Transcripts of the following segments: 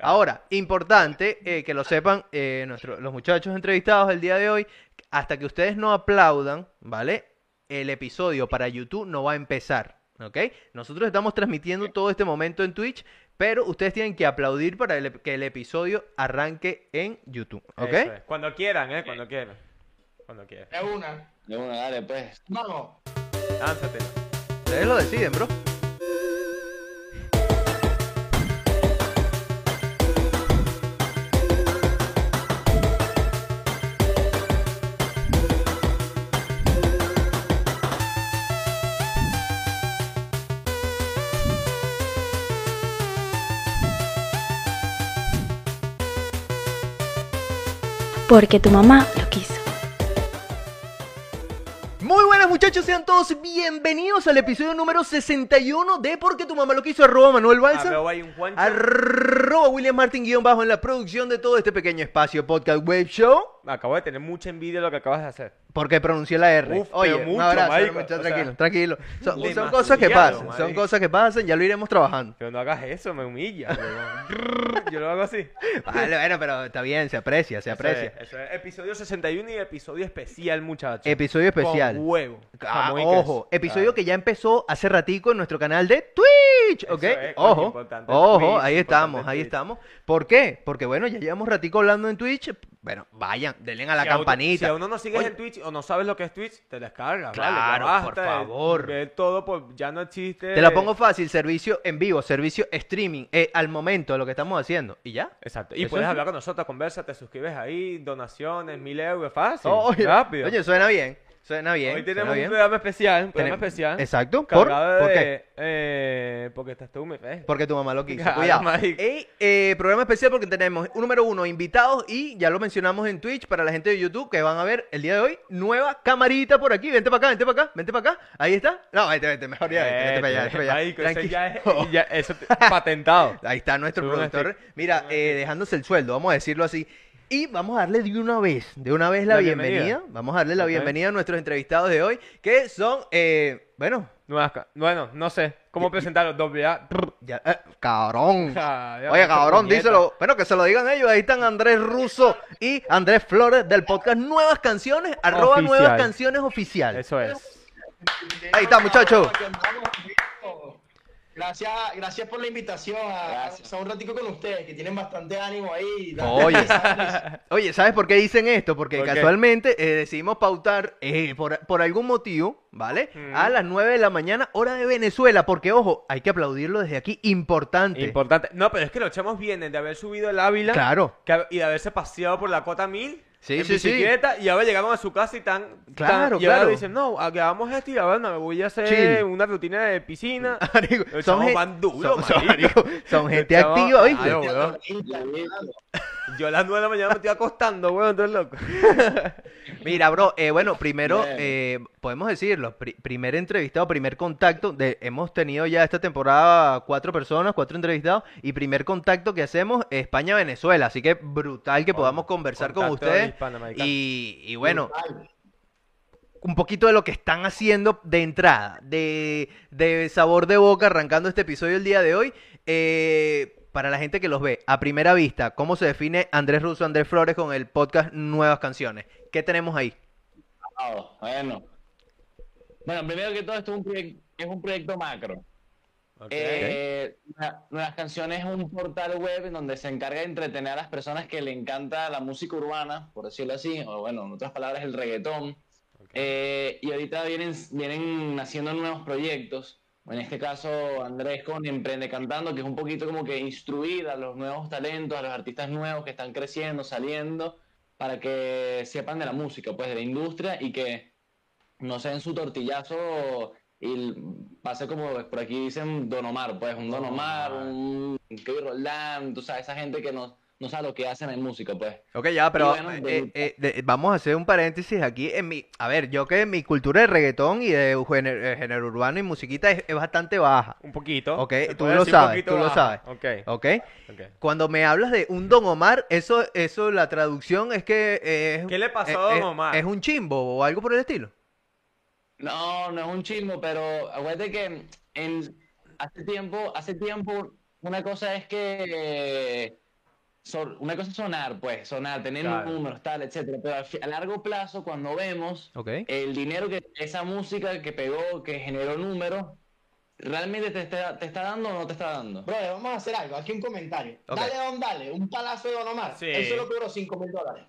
Ahora, importante eh, que lo sepan eh, nuestro- los muchachos entrevistados el día de hoy, hasta que ustedes no aplaudan, ¿vale? El episodio para YouTube no va a empezar, ¿ok? Nosotros estamos transmitiendo todo este momento en Twitch, pero ustedes tienen que aplaudir para el que el episodio arranque en YouTube, ¿ok? Es. Cuando quieran, ¿eh? Cuando quieran. Cuando quieran. De una. De una, dale, pues. Vamos. Lánzate. Ustedes lo deciden, bro. Porque tu mamá lo quiso. Muy buenas muchachos, sean todos bienvenidos al episodio número 61 de Porque tu mamá lo quiso, arroba Manuel Balsa. Arroba William Martin guion bajo en la producción de todo este pequeño espacio podcast web show. Acabo de tener mucha envidia de lo que acabas de hacer. Porque pronuncié la R. Uf, Oye, pero un mucho, abrazo, marico, muchacho, o sea, tranquilo, tranquilo. Son, son cosas que pasan, son marico. cosas que pasan, ya lo iremos trabajando. Pero no hagas eso, me humilla. Yo lo hago así. Vale, bueno, pero está bien, se aprecia, se Eso aprecia. es, eso es. Episodio 61 y episodio especial, muchachos. Episodio especial. Con huevo. Ah, ojo, episodio que ya empezó hace ratico en nuestro canal de Twitch, ¿ok? es, ojo, ojo, Twitch, ahí estamos, ahí Twitch. estamos. ¿Por qué? Porque bueno, ya llevamos ratico hablando en Twitch. Bueno, vayan, denle a la Si campanita. Si aún no nos sigues Oye, en Twitch o no sabes lo que es Twitch, te descargas. Claro, vale, por favor. Ver todo, pues ya no existe. Te la pongo fácil, servicio en vivo, servicio streaming, eh, al momento de lo que estamos haciendo. ¿Y ya? Exacto. Y puedes es- hablar con nosotros, conversa, te suscribes ahí, donaciones, mil euros, fácil. oye, rápido. Oye, suena bien, suena bien. Hoy tenemos un bien. programa especial, un programa Tenem- especial. Exacto, ¿por? Cargado ¿Por de, qué? eh, porque estás tú, me ves. Porque tu mamá lo quiso. Claro, Cuidado. marico. Ey, eh, programa especial porque tenemos, un número uno, invitados y ya lo mencionamos en Twitch para la gente de YouTube que van a ver el día de hoy, nueva camarita por aquí. Vente para acá, vente para acá, vente para acá. Ahí está. No, vente, vente, mejor ya, para allá, vente para allá. Marico, eso Tranqui- ya es, ya- eso te- patentado. Ahí está nuestro Sube un productor. Mira, eh, dejándose el sueldo, vamos a decirlo así. Y vamos a darle de una vez, de una vez la, La bienvenida. bienvenida. Vamos a darle la bienvenida a nuestros entrevistados de hoy, que son, eh, bueno, Nuevas bueno, no sé cómo presentarlo. Doble A. ya, eh, cabrón. Ja, ya, Oye, esta cabrón, díselo. Bueno, que se lo digan ellos. Ahí están Andrés Russo y Andrés Flores del podcast Nuevas Canciones, arroba Oficial. Nuevas Canciones Oficial. Eso es. Ahí está, muchacho. Gracias, gracias por la invitación a, a un ratico con ustedes, que tienen bastante ánimo ahí. Oye. Oye, ¿sabes por qué dicen esto? Porque ¿Por casualmente eh, decidimos pautar eh, por, por algún motivo, ¿vale? Mm. A las 9 de la mañana, hora de Venezuela. Porque, ojo, hay que aplaudirlo desde aquí. Importante. Importante. No, pero es que los chamos vienen de haber subido el Ávila Claro. que- y de haberse paseado por la cota 1000 Sí, en sí, sí. y ahora llegaron a su casa y están... Claro, y ahora claro. dicen, no, hagamos esto y ahora no, me voy a hacer Chill. una rutina de piscina. Son, gen- van duro, son- son- son gente activa, ¿viste? Yo a las 9 de la mañana me estoy acostando, weón, tú eres loco. Mira, bro, eh, bueno, primero, eh, podemos decirlo, pri- primer entrevistado, primer contacto, de, hemos tenido ya esta temporada cuatro personas, cuatro entrevistados, y primer contacto que hacemos España-Venezuela, así que brutal que podamos conversar con Contacto ustedes, hispanoamericano. y, y bueno, un poquito de lo que están haciendo de entrada, de, de sabor de boca, arrancando este episodio el día de hoy. Eh, para la gente que los ve a primera vista, ¿cómo se define Andrés Russo, Andrés Flores con el podcast Nuevas Canciones? ¿Qué tenemos ahí? Ah, bueno. Bueno, primero que todo, esto es un, proyec- es un proyecto macro. Eh, Nue- Nuevas Canciones es un portal web en donde se encarga de entretener a las personas que le encanta la música urbana, por decirlo así, o bueno, en otras palabras, el reggaetón. Eh, y ahorita vienen, vienen naciendo nuevos proyectos. En este caso, Andrés con Emprende Cantando, que es un poquito como que instruir a los nuevos talentos, a los artistas nuevos que están creciendo, saliendo, para que sepan de la música, pues de la industria y que no se den su tortillazo y pase como por aquí dicen Don Omar, pues un Don Omar, un Kevin Roldán, tú sabes, esa gente que no, no sabe lo que hacen en música, pues. Ok, ya, pero bueno, eh, eh, de- vamos a hacer un paréntesis aquí en mi... A ver, yo que mi cultura de reggaetón y de género, género urbano y musiquita es, es bastante baja, Un poquito. Ok, tú lo sabes, poquito tú lo sabes. Ok, ¿ok? ok. Cuando me hablas de un Don Omar, eso, eso la traducción es que eh, es... ¿Qué le pasó a Don Omar? ¿Es un chimbo o algo por el estilo? No, no es un chismo, pero acuérdate que en, hace tiempo, hace tiempo, una cosa es que una cosa es sonar, pues, sonar, tener Claro. números, tal, etcétera, pero a, largo plazo, cuando vemos Ok. el dinero que esa música que pegó, que generó números, ¿realmente te está, te está dando o no te está dando? Brother, vamos a hacer algo. Aquí un comentario. Ok. Dale, Don, dale. Un palazo de Don Omar. Sí. Él solo cobró 5 mil dólares.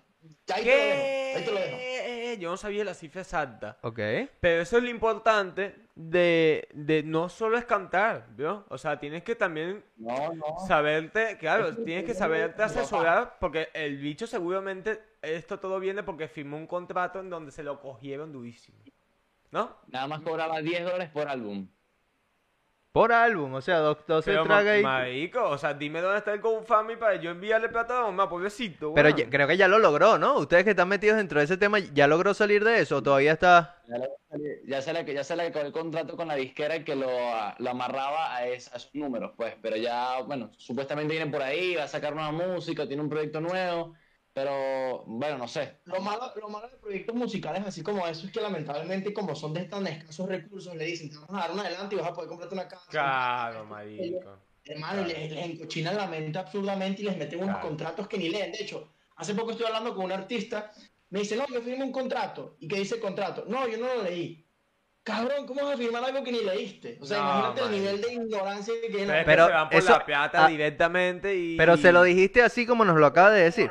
Ahí te lo dejo. Ahí te lo dejo. ¿Qué? Yo no sabía la cifra exacta. Ok. Pero eso es lo importante de, de no solo es cantar, ¿vio? O sea, tienes que también No, no. saberte, claro, tienes que saberte asesorar porque el bicho seguramente, esto todo viene porque firmó un contrato en donde se lo cogieron durísimo. ¿No? Nada más cobraba 10 dólares por álbum. Por álbum, o sea, dos- 12 Pero, traga y... marico, o sea, dime dónde está el GoFundMe para yo enviarle plata a mamá, pobrecito, Pero ya- creo que ya lo logró, ¿no? Ustedes que están metidos dentro de ese tema, ¿ya logró salir de eso o todavía está...? Ya, le- ya se le, ya se le acabó el contrato con la disquera que lo, lo amarraba a, es- a esos números, pues. Pero ya, bueno, supuestamente viene por ahí, va a sacar nueva música, tiene un proyecto nuevo. Pero, bueno, no sé. Lo malo, lo malo de proyectos musicales así como eso es que lamentablemente como son de tan escasos recursos le dicen te vamos a dar un adelante y vas a poder comprarte una casa. Claro, marico. Hermano, y les, les encochinan la mente absurdamente y les meten unos Claro. contratos que ni leen. De hecho, hace poco estuve hablando con un artista, me dice, no, yo firmé un contrato. ¿Y qué dice el contrato? No, yo no lo leí. Cabrón, ¿cómo vas a firmar algo que ni leíste? O sea, No, imagínate el nivel de ignorancia que tiene. Pero, Pero se van por eso- la plata ah, directamente y... Pero se lo dijiste así como nos lo acaba de decir.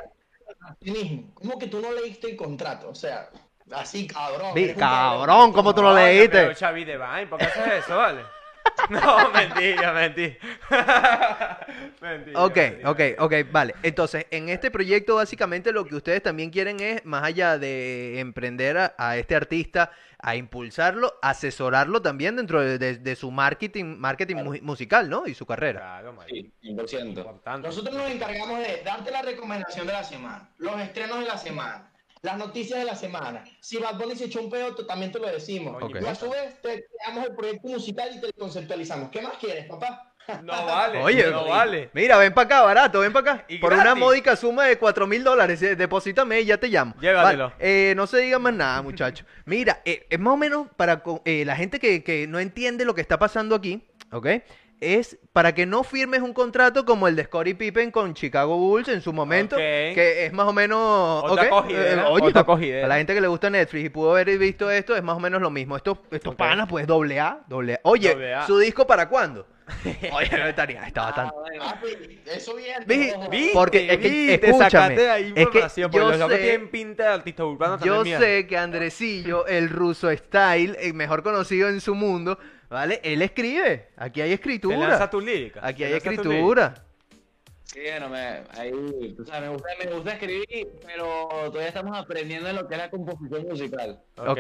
Cinismo. ¿Cómo que tú no leíste el contrato? O sea, así, cabrón. Vi- cabrón, ¿cómo tú lo Coño, leíste? Pero Xavi Devine, ¿por qué haces eso, vale? No, mentira, mentira. mentira. Ok, mentira. ok, ok, vale. Entonces, en este proyecto básicamente lo que ustedes también quieren es, más allá de emprender a, a este artista, a impulsarlo, asesorarlo también dentro de, de- de su marketing, marketing mu- musical, ¿no? Y su carrera. Claro. Sí, 100%. Importante. Nosotros nos encargamos de darte la recomendación de la semana, los estrenos de la semana, las noticias de la semana. Si Bad Bunny se echó un pedo, también te lo decimos. Oye, Ok. Y a su vez te creamos el proyecto musical y te lo conceptualizamos. ¿Qué más quieres, papá? No vale, Oye, no vale. Mira, ven para acá, barato, ven para acá. Y Por una módica suma de cuatro mil dólares, eh, deposítame y ya te llamo. Llévatelo. Vale, eh, no se diga más nada, muchachos. Mira, eh, es más o menos para eh, la gente que, que no entiende lo que está pasando aquí, ¿ok? Es para que no firmes un contrato como el de Scottie Pippen con Chicago Bulls en su momento, que es más o menos... Otra ¿ok? cogidera, Eh, oye, otra cogidera. a la gente que le gusta Netflix y pudo haber visto esto, es más o menos lo mismo. Estos, estos panas, pues, doble A, doble A. Oye, Doble A. ¿su disco para cuándo? Oye, no estaría, está bastante... Papi, eso bien. Vi- ojo. ¿Viste? Porque es que- ¿Viste? escúchame, Sacaste ahí es que porque yo los locos sé- tienen pinta de artista urbano Yo sé que Andresillo, el ruso style, el mejor conocido en su mundo, ¿vale? Él escribe. Aquí hay Te escritura. lanza tu lírica. Aquí hay escritura. Sí, bueno, me, ahí, tú sabes, me gusta, me gusta escribir, pero todavía estamos aprendiendo en lo que es la composición musical. Ok.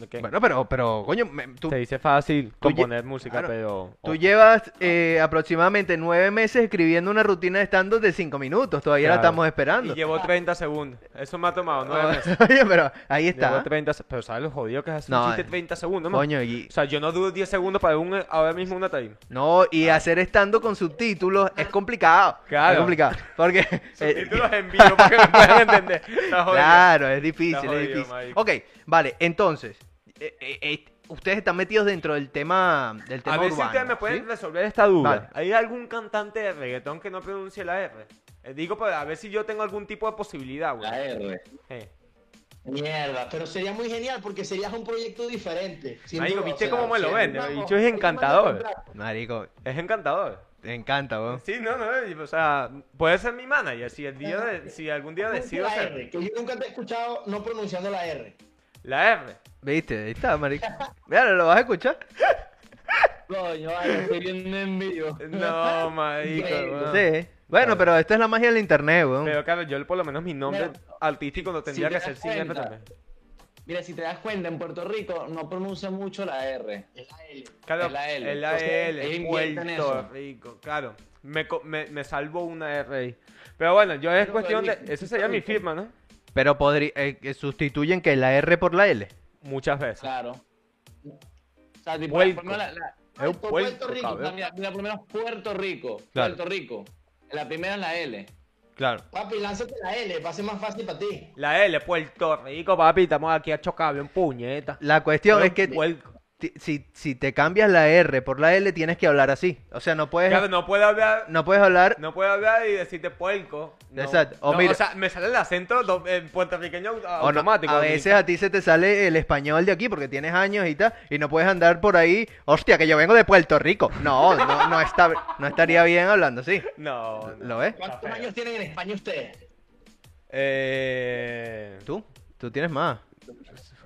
Ok. Bueno, pero, pero, coño, me- tú, Te dice fácil componer música, claro. pero... tú llevas eh, aproximadamente nueve meses escribiendo una rutina de stand de cinco minutos. Todavía la Claro. estamos esperando. Y llevo 30 segundos. Eso me ha tomado 9 meses. Oye, pero ahí Llevo está. 30 se- Pero ¿sabes lo jodido que es hacer No, un chiste eh, 30 segundos, man? Coño, y, O sea, yo no duro 10 segundos para un, ahora mismo una time. no, y hacer estando con subtítulos es complicado. Claro. Es complicado. Porque. eh, Subtítulos en vivo para que me puedan entender. Está jodido. Claro, es difícil, Está es jodido, difícil. marico. Ok, vale, entonces, eh, eh, eh, ustedes están metidos dentro del tema del tema A ver si ustedes me pueden ¿sí? resolver esta duda. Vale. ¿Hay algún cantante de reggaetón que no pronuncie la R? Eh, digo para a ver si yo tengo algún tipo de posibilidad, güey. La R. Eh. Mierda, pero sería muy genial porque serías un proyecto diferente. Marico, duda, ¿viste o sea, cómo me lo vende? El bicho es encantador. Marico, Es encantador. te encanta, weón. Sí, no, no, o sea, puede ser mi manager si el día de- si algún día decido la R, que yo nunca te he escuchado no pronunciando la R. la R. ¿Viste? Ahí está, marico. Mira, ¿lo vas a escuchar? Coño, vale, estoy viendo en vivo. No, marico. Increíble. weón. Sí. Bueno, pero esta es la magia del internet, weón. Pero claro, yo por lo menos mi nombre Pero, artístico no tendría si que ser sin R también. Mira, si te das cuenta, en Puerto Rico no pronuncia mucho la R. Es la L. Claro, Es la L. es la L, Puerto. Rico, claro. Me, me, me salvo una R ahí. Pero bueno, yo es Pero, cuestión de... Eso sería mi firma, ¿no? Pero podría, eh, que sustituyen que la R por la L. Muchas veces. Claro. O sea, tipo, menos la- la- Es un Puerto Rico, mira, mira, por lo menos Puerto Rico. Claro. Puerto Rico. La primera es la L. Claro. Papi, lánzate la L, va a ser más fácil para ti. La L, Puerto Rico, papi, estamos aquí a chocar, un puñeta. La cuestión es que Puerco. Si, si te cambias la R por la L, tienes que hablar así. O sea, no puedes, Claro, no puedo hablar, no puedes hablar. no puedo hablar y decirte puerco. No. Exacto. O No, mira- o sea, me sale el acento do- eh, puertorriqueño no, automático. a veces a ti se te sale el español de aquí porque tienes años y tal, y no puedes andar por ahí, hostia, que yo vengo de Puerto Rico. No, no, no, está, no estaría bien hablando así. No, no. ¿Lo ves? ¿Cuántos años tienen en España ustedes? Eh, ¿Tú? Tú tienes más.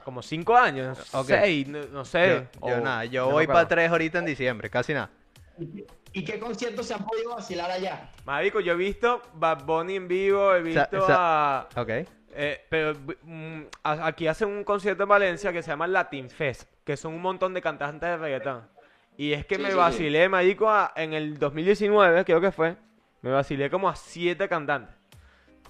Como cinco años, Ok. seis, no, no sé. Yo, yo o- nada, yo no voy para tres ahorita en diciembre, casi nada. ¿Y qué conciertos se han podido vacilar allá? Marico, yo he visto Bad Bunny en vivo, he visto o sea- a... Ok. eh, pero mm, a- aquí hacen un concierto en Valencia que se llama Latin Fest, que son un montón de cantantes de reggaetón. Y es que Sí, me sí, sí. vacilé, marico, a- en el 2019, creo que fue, me vacilé como a siete cantantes.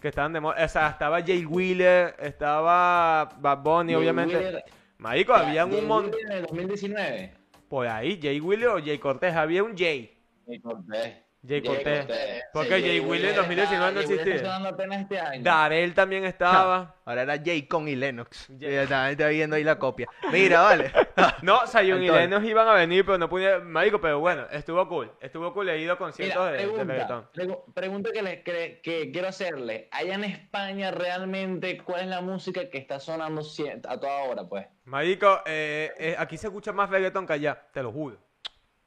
Que estaban de moda. O sea, estaba Jay Wheeler, estaba Bad Bunny, Jay obviamente. Wheeler- Marico, había un montón. En el 2019. Por ahí, Jay Wheeler o Jay Cortés, había un Jay. Jay Cortés. Jay Cortés. Porque Sí, Jay Wheeler en está- 2019 no Jay existía. Está sonando apenas este año. Darel también estaba. Ahora era Jaycon y Lennox. Jay- está, está viendo ahí la copia. Mira, vale. No, Sayun y. Lennox iban a venir, pero no pudieron. Marico, pero bueno, estuvo cool. Estuvo cool. He ido a conciertos Mira, de, reggaetón. pregu- pregunta que, le- que- que quiero hacerle. Allá en España, realmente, ¿cuál es la música que está sonando a toda hora, pues? Marico, eh, eh, aquí se escucha más reggaetón que allá, te lo juro.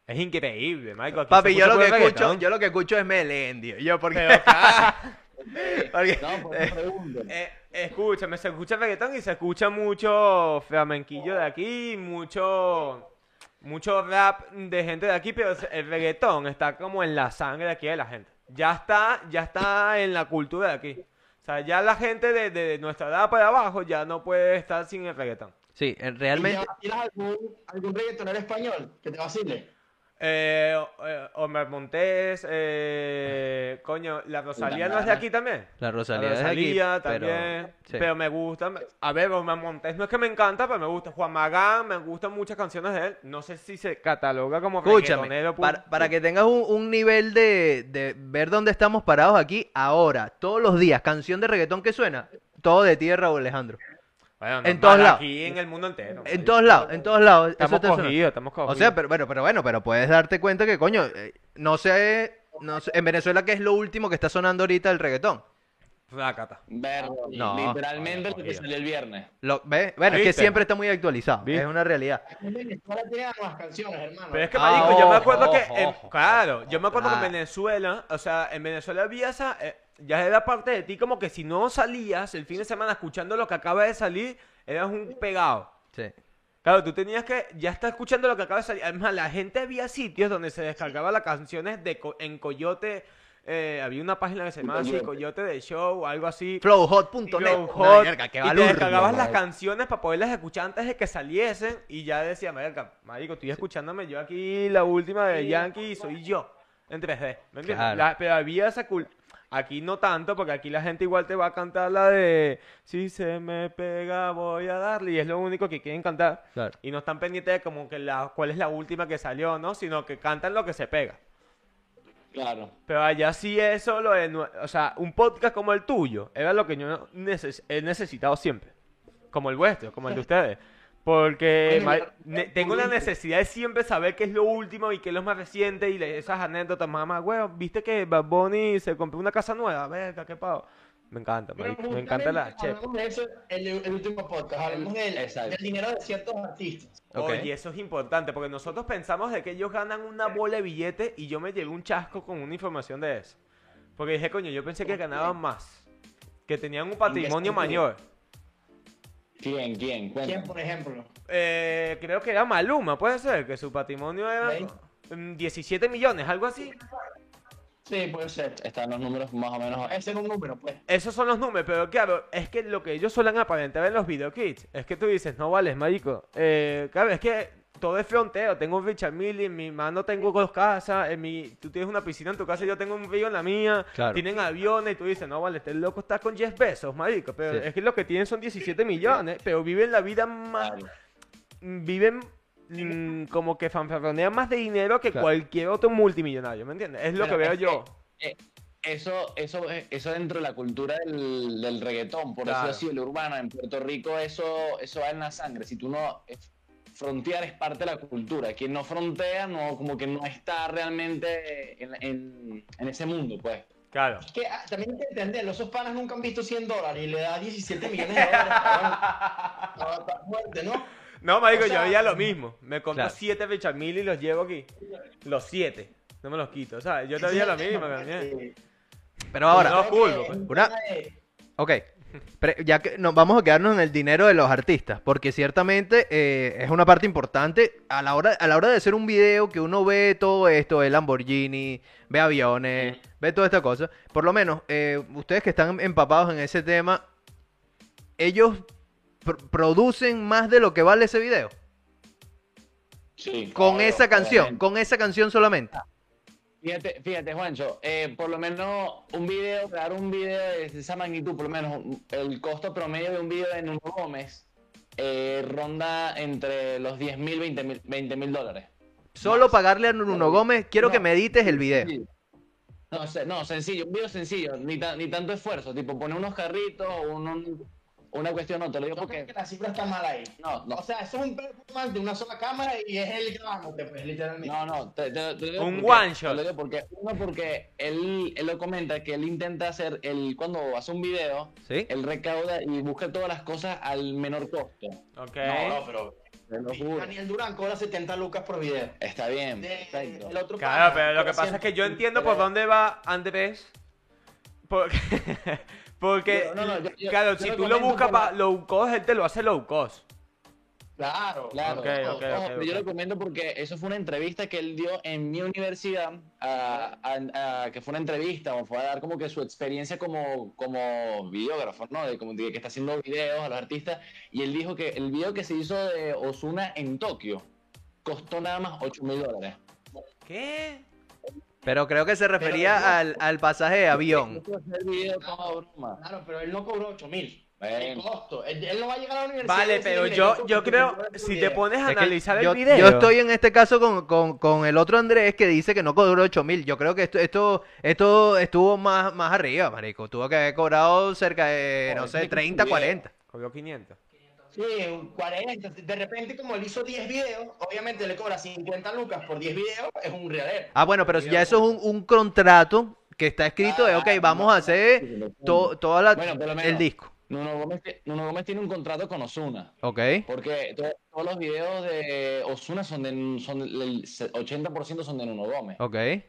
Es increíble, aquí Papi, yo lo que escucho, yo lo que escucho es Melendio. Yo porque, porque- No, pregunto. eh, escúchame, se escucha reggaetón y se escucha mucho flamenquillo de aquí, mucho mucho rap de gente de aquí, pero el reggaetón está como en la sangre de aquí de la gente. Ya está, ya está en la cultura de aquí. O sea, ya la gente de, de nuestra edad para abajo ya no puede estar sin el reggaetón. sí, ¿Y realmente. te vacilas algún, algún reggaetonero español que te vacile? Eh, eh, Omar Montés, eh, coño, la Rosalía no es de aquí también. La Rosalía, La es de aquí, pero- también. sí. Pero me gusta. A ver, Omar Montés no es que me encanta, pero me gusta. Juan Magán, me gustan muchas canciones de él. No sé si se cataloga como Escúchame, para, para que tengas un, un nivel de, de ver dónde estamos parados aquí, ahora, todos los días, canción de reggaetón que suena, todo de tierra o Alejandro. Bueno, en todos lados. Aquí en el mundo entero. En todos lados, en todos lados. Estamos cogidos, estamos cogidos. O sea, pero bueno, pero bueno, pero puedes darte cuenta que, coño, eh, no sé, no sé, en Venezuela, ¿qué es lo último que está sonando ahorita el reggaetón? Flácata. Ver, No. literalmente lo que salió el viernes. Lo, ¿ves? Bueno, es que siempre está muy actualizado, ¿Viste? es una realidad. Venezuela tiene nuevas canciones, hermano. Pero es que, Ah, marico, yo me ojo, acuerdo que, ojo, en- ojo. claro, yo me acuerdo que en Venezuela, o sea, en Venezuela había esa, eh, ya era parte de ti como que si no salías el fin de semana escuchando lo que acaba de salir, eras un pegado. Sí. Claro, tú tenías que ya estar escuchando lo que acaba de salir. Además, la gente había sitios donde se descargaba las canciones de co- en Coyote. eh, había una página que se llamaba así, Coyote. De Show, algo así. Flowhot.net. Flow Una Hot, mierda, qué y te descargabas las canciones para poderlas escuchar antes de que saliesen y ya decía, marica, marico, estoy escuchándome yo aquí la última de Yankee y soy yo en 3D, ¿me entiendes? Claro. La- pero había esa cul- Aquí no tanto, porque aquí la gente igual te va a cantar la de Si se me pega voy a darle y es lo único que quieren cantar. Claro. Y no están pendientes de como que la, cuál es la última que salió, ¿no? Sino que cantan lo que se pega. Claro. Pero allá sí eso lo de, o sea, un podcast como el tuyo era lo que yo neces- he necesitado siempre. Como el vuestro, como el de ustedes. Porque tengo la necesidad de siempre saber qué es lo último y qué es lo más reciente y esas anécdotas, mamá, huevo, ¿viste que Bad Bunny se compró una casa nueva? Verga, qué pavo. Me encanta, me encanta la chef. Hablamos de eso el, el último podcast. Hablamos del, Exacto. del dinero de ciertos artistas. Ok. Oye, eso es importante porque nosotros pensamos de que ellos ganan una bola de billete y yo me llevé un chasco con una información de eso. Porque dije, coño, yo pensé que ganaban más. Que tenían un patrimonio mayor. ¿Quién? ¿Quién? ¿Quién, por ejemplo? Eh, creo que era Maluma, puede ser, que su patrimonio era mm, 17 millones, algo así. Sí, puede ser. Están los números más o menos. Ese es un número, pues. Esos son los números, pero claro, es que lo que ellos suelen aparentar en los videokits es que tú dices, no vales, marico. Eh, claro, es que todo es fronteo. Tengo un Richard en mi mano tengo dos casas, en mi, tú tienes una piscina en tu casa y yo tengo un río en la mía. Claro. Tienen aviones y tú dices, no vale, este loco está con 10 pesos, marico. Pero Sí. es que lo que tienen son 17 millones, pero viven la vida más... Claro. Viven mm, como que fanfarronean más de dinero que Claro. cualquier otro multimillonario, ¿me entiendes? Es lo Pero que veo es yo. Eh, Eso, eso, eso dentro de la cultura del, del reggaetón, por Claro. decirlo así, el urbano, en Puerto Rico, eso, eso va en la sangre. Si tú no frontear es parte de la cultura. Quien no frontea, no, como que no está realmente en, en- en ese mundo, pues. Claro. Es que ah, también hay que entenderlo, esos panas nunca han visto 100 dólares y le da 17 millones de dólares. está fuerte, ¿no? No, marico, O sea, yo haría lo mismo. Me compro Claro. siete y los llevo aquí. Los siete. No me los quito, ¿sabes? Yo te haría lo mismo también. Pero ahora, No, pues. es un Una- Ok. Pre- ya que nos vamos a quedarnos en el dinero de los artistas, porque ciertamente eh, es una parte importante a la hora a la hora de hacer un video que uno ve todo esto, el Lamborghini, ve aviones, ve toda esta cosa. Por lo menos eh, ustedes que están empapados en ese tema, ellos pr- producen más de lo que vale ese video Sí. con esa canción, obviamente. con esa canción solamente. Fíjate, fíjate, Juancho, eh, por lo menos un video, crear un video de esa magnitud, por lo menos el costo promedio de un video de Nuno Gómez eh, ronda entre los 10 mil, 20 mil dólares. Solo pagarle a Nuno Gómez, quiero que No. me edites el video. No, no, sencillo, un video sencillo, ni, ta- ni tanto esfuerzo, tipo poner unos carritos un- un- una cuestión, no, te lo digo Yo creo porque... que la cifra está mal ahí. No, no, O sea, eso es un performance de una sola cámara y es él grabándote, pues, literalmente. No, no, te, te- te lo digo Un porque- one te shot. lo digo porque, uno, porque él, él lo comenta que él intenta hacer, el, cuando hace un video, ¿Sí? él recauda y busca todas las cosas al menor costo. Ok. No, no, pero Te lo juro. Daniel Durán cobra 70 lucas por video. Está bien, De- perfecto. el otro Claro, pero lo que pasa es que yo 100, entiendo por dónde va Andrés. Porque, porque Yo- no, no, yo- yo- claro, yo si tú lo buscas para low cost, él te lo hace low cost. Claro, Claro, ojo, ojo, yo lo comento porque eso fue una entrevista que él dio en mi universidad, a- a- a- que fue una entrevista, o fue a dar como que su experiencia como, como videógrafo, ¿no? De, como de que está haciendo videos a los artistas, y él dijo que el video que se hizo de Osuna en Tokio costó nada más 8 mil dólares. ¿Qué? Pero creo que se refería Pero- al, al pasaje de avión. Claro, pero él no cobró 8 mil. El Bueno. costo. Él, él no va a llegar a la universidad. Vale, pero "Mire, yo, yo 8.000 creo, si te video". pones a Es analizar yo, el video. yo estoy en este caso con, con- con el otro Andrés que dice que no cobró 8 mil. Yo creo que esto, esto, esto estuvo más, más arriba, marico. Tuvo que haber cobrado cerca de, no sé, qué 30, video. 40. Cobró 500. Sí, un 40. De repente, como él hizo 10 videos, obviamente le cobra 50 lucas por 10 videos, es un realero. Ah, bueno, pero ya eso es un, un contrato que está escrito de, ok, Ah, vamos a hacer to- toda la, Bueno, el disco. Nuno Gómez, Nuno Gómez tiene un contrato con Osuna. Ok. Porque to- todos los videos de Osuna son de, son el 80% son de Nuno Gómez. Ok. Él,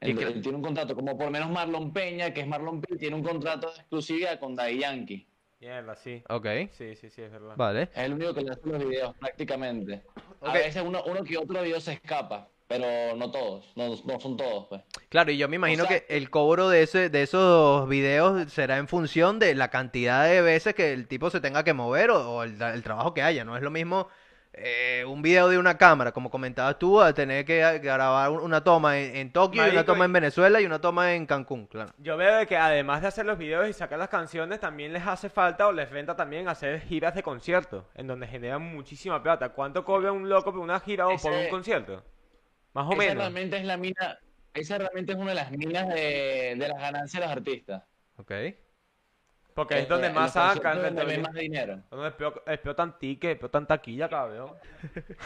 Y que- él tiene un contrato, como por lo menos Marlon Peña, que es Marlon Peña, tiene un contrato de exclusividad con Daddy Yankee. Mierda, sí. Ok. Sí, sí, sí, es verdad. Vale. Es el único que le hace los videos, prácticamente. A veces uno, uno que otro video se escapa, pero no todos, no, no son todos, pues. Claro, y yo me imagino sea, que el cobro de ese, de esos videos será en función de la cantidad de veces que el tipo se tenga que mover o, o el, el trabajo que haya. No es lo mismo eh, un video de una cámara, como comentabas tú, a tener que grabar un- una toma en, en Tokio y una toma en Venezuela y una toma en Cancún, claro. Yo veo de que además de hacer los videos y sacar las canciones, también les hace falta o les renta también hacer giras de conciertos, en donde generan muchísima plata. ¿Cuánto cobra un loco por una gira o por un concierto? Más o Esa menos. realmente es la mina, esa realmente es una de las minas de, de las ganancias de los artistas. Ok. Porque es donde más sacan, donde ven más dinero. donde explo- explotan tickets, explotan taquilla, cabrón.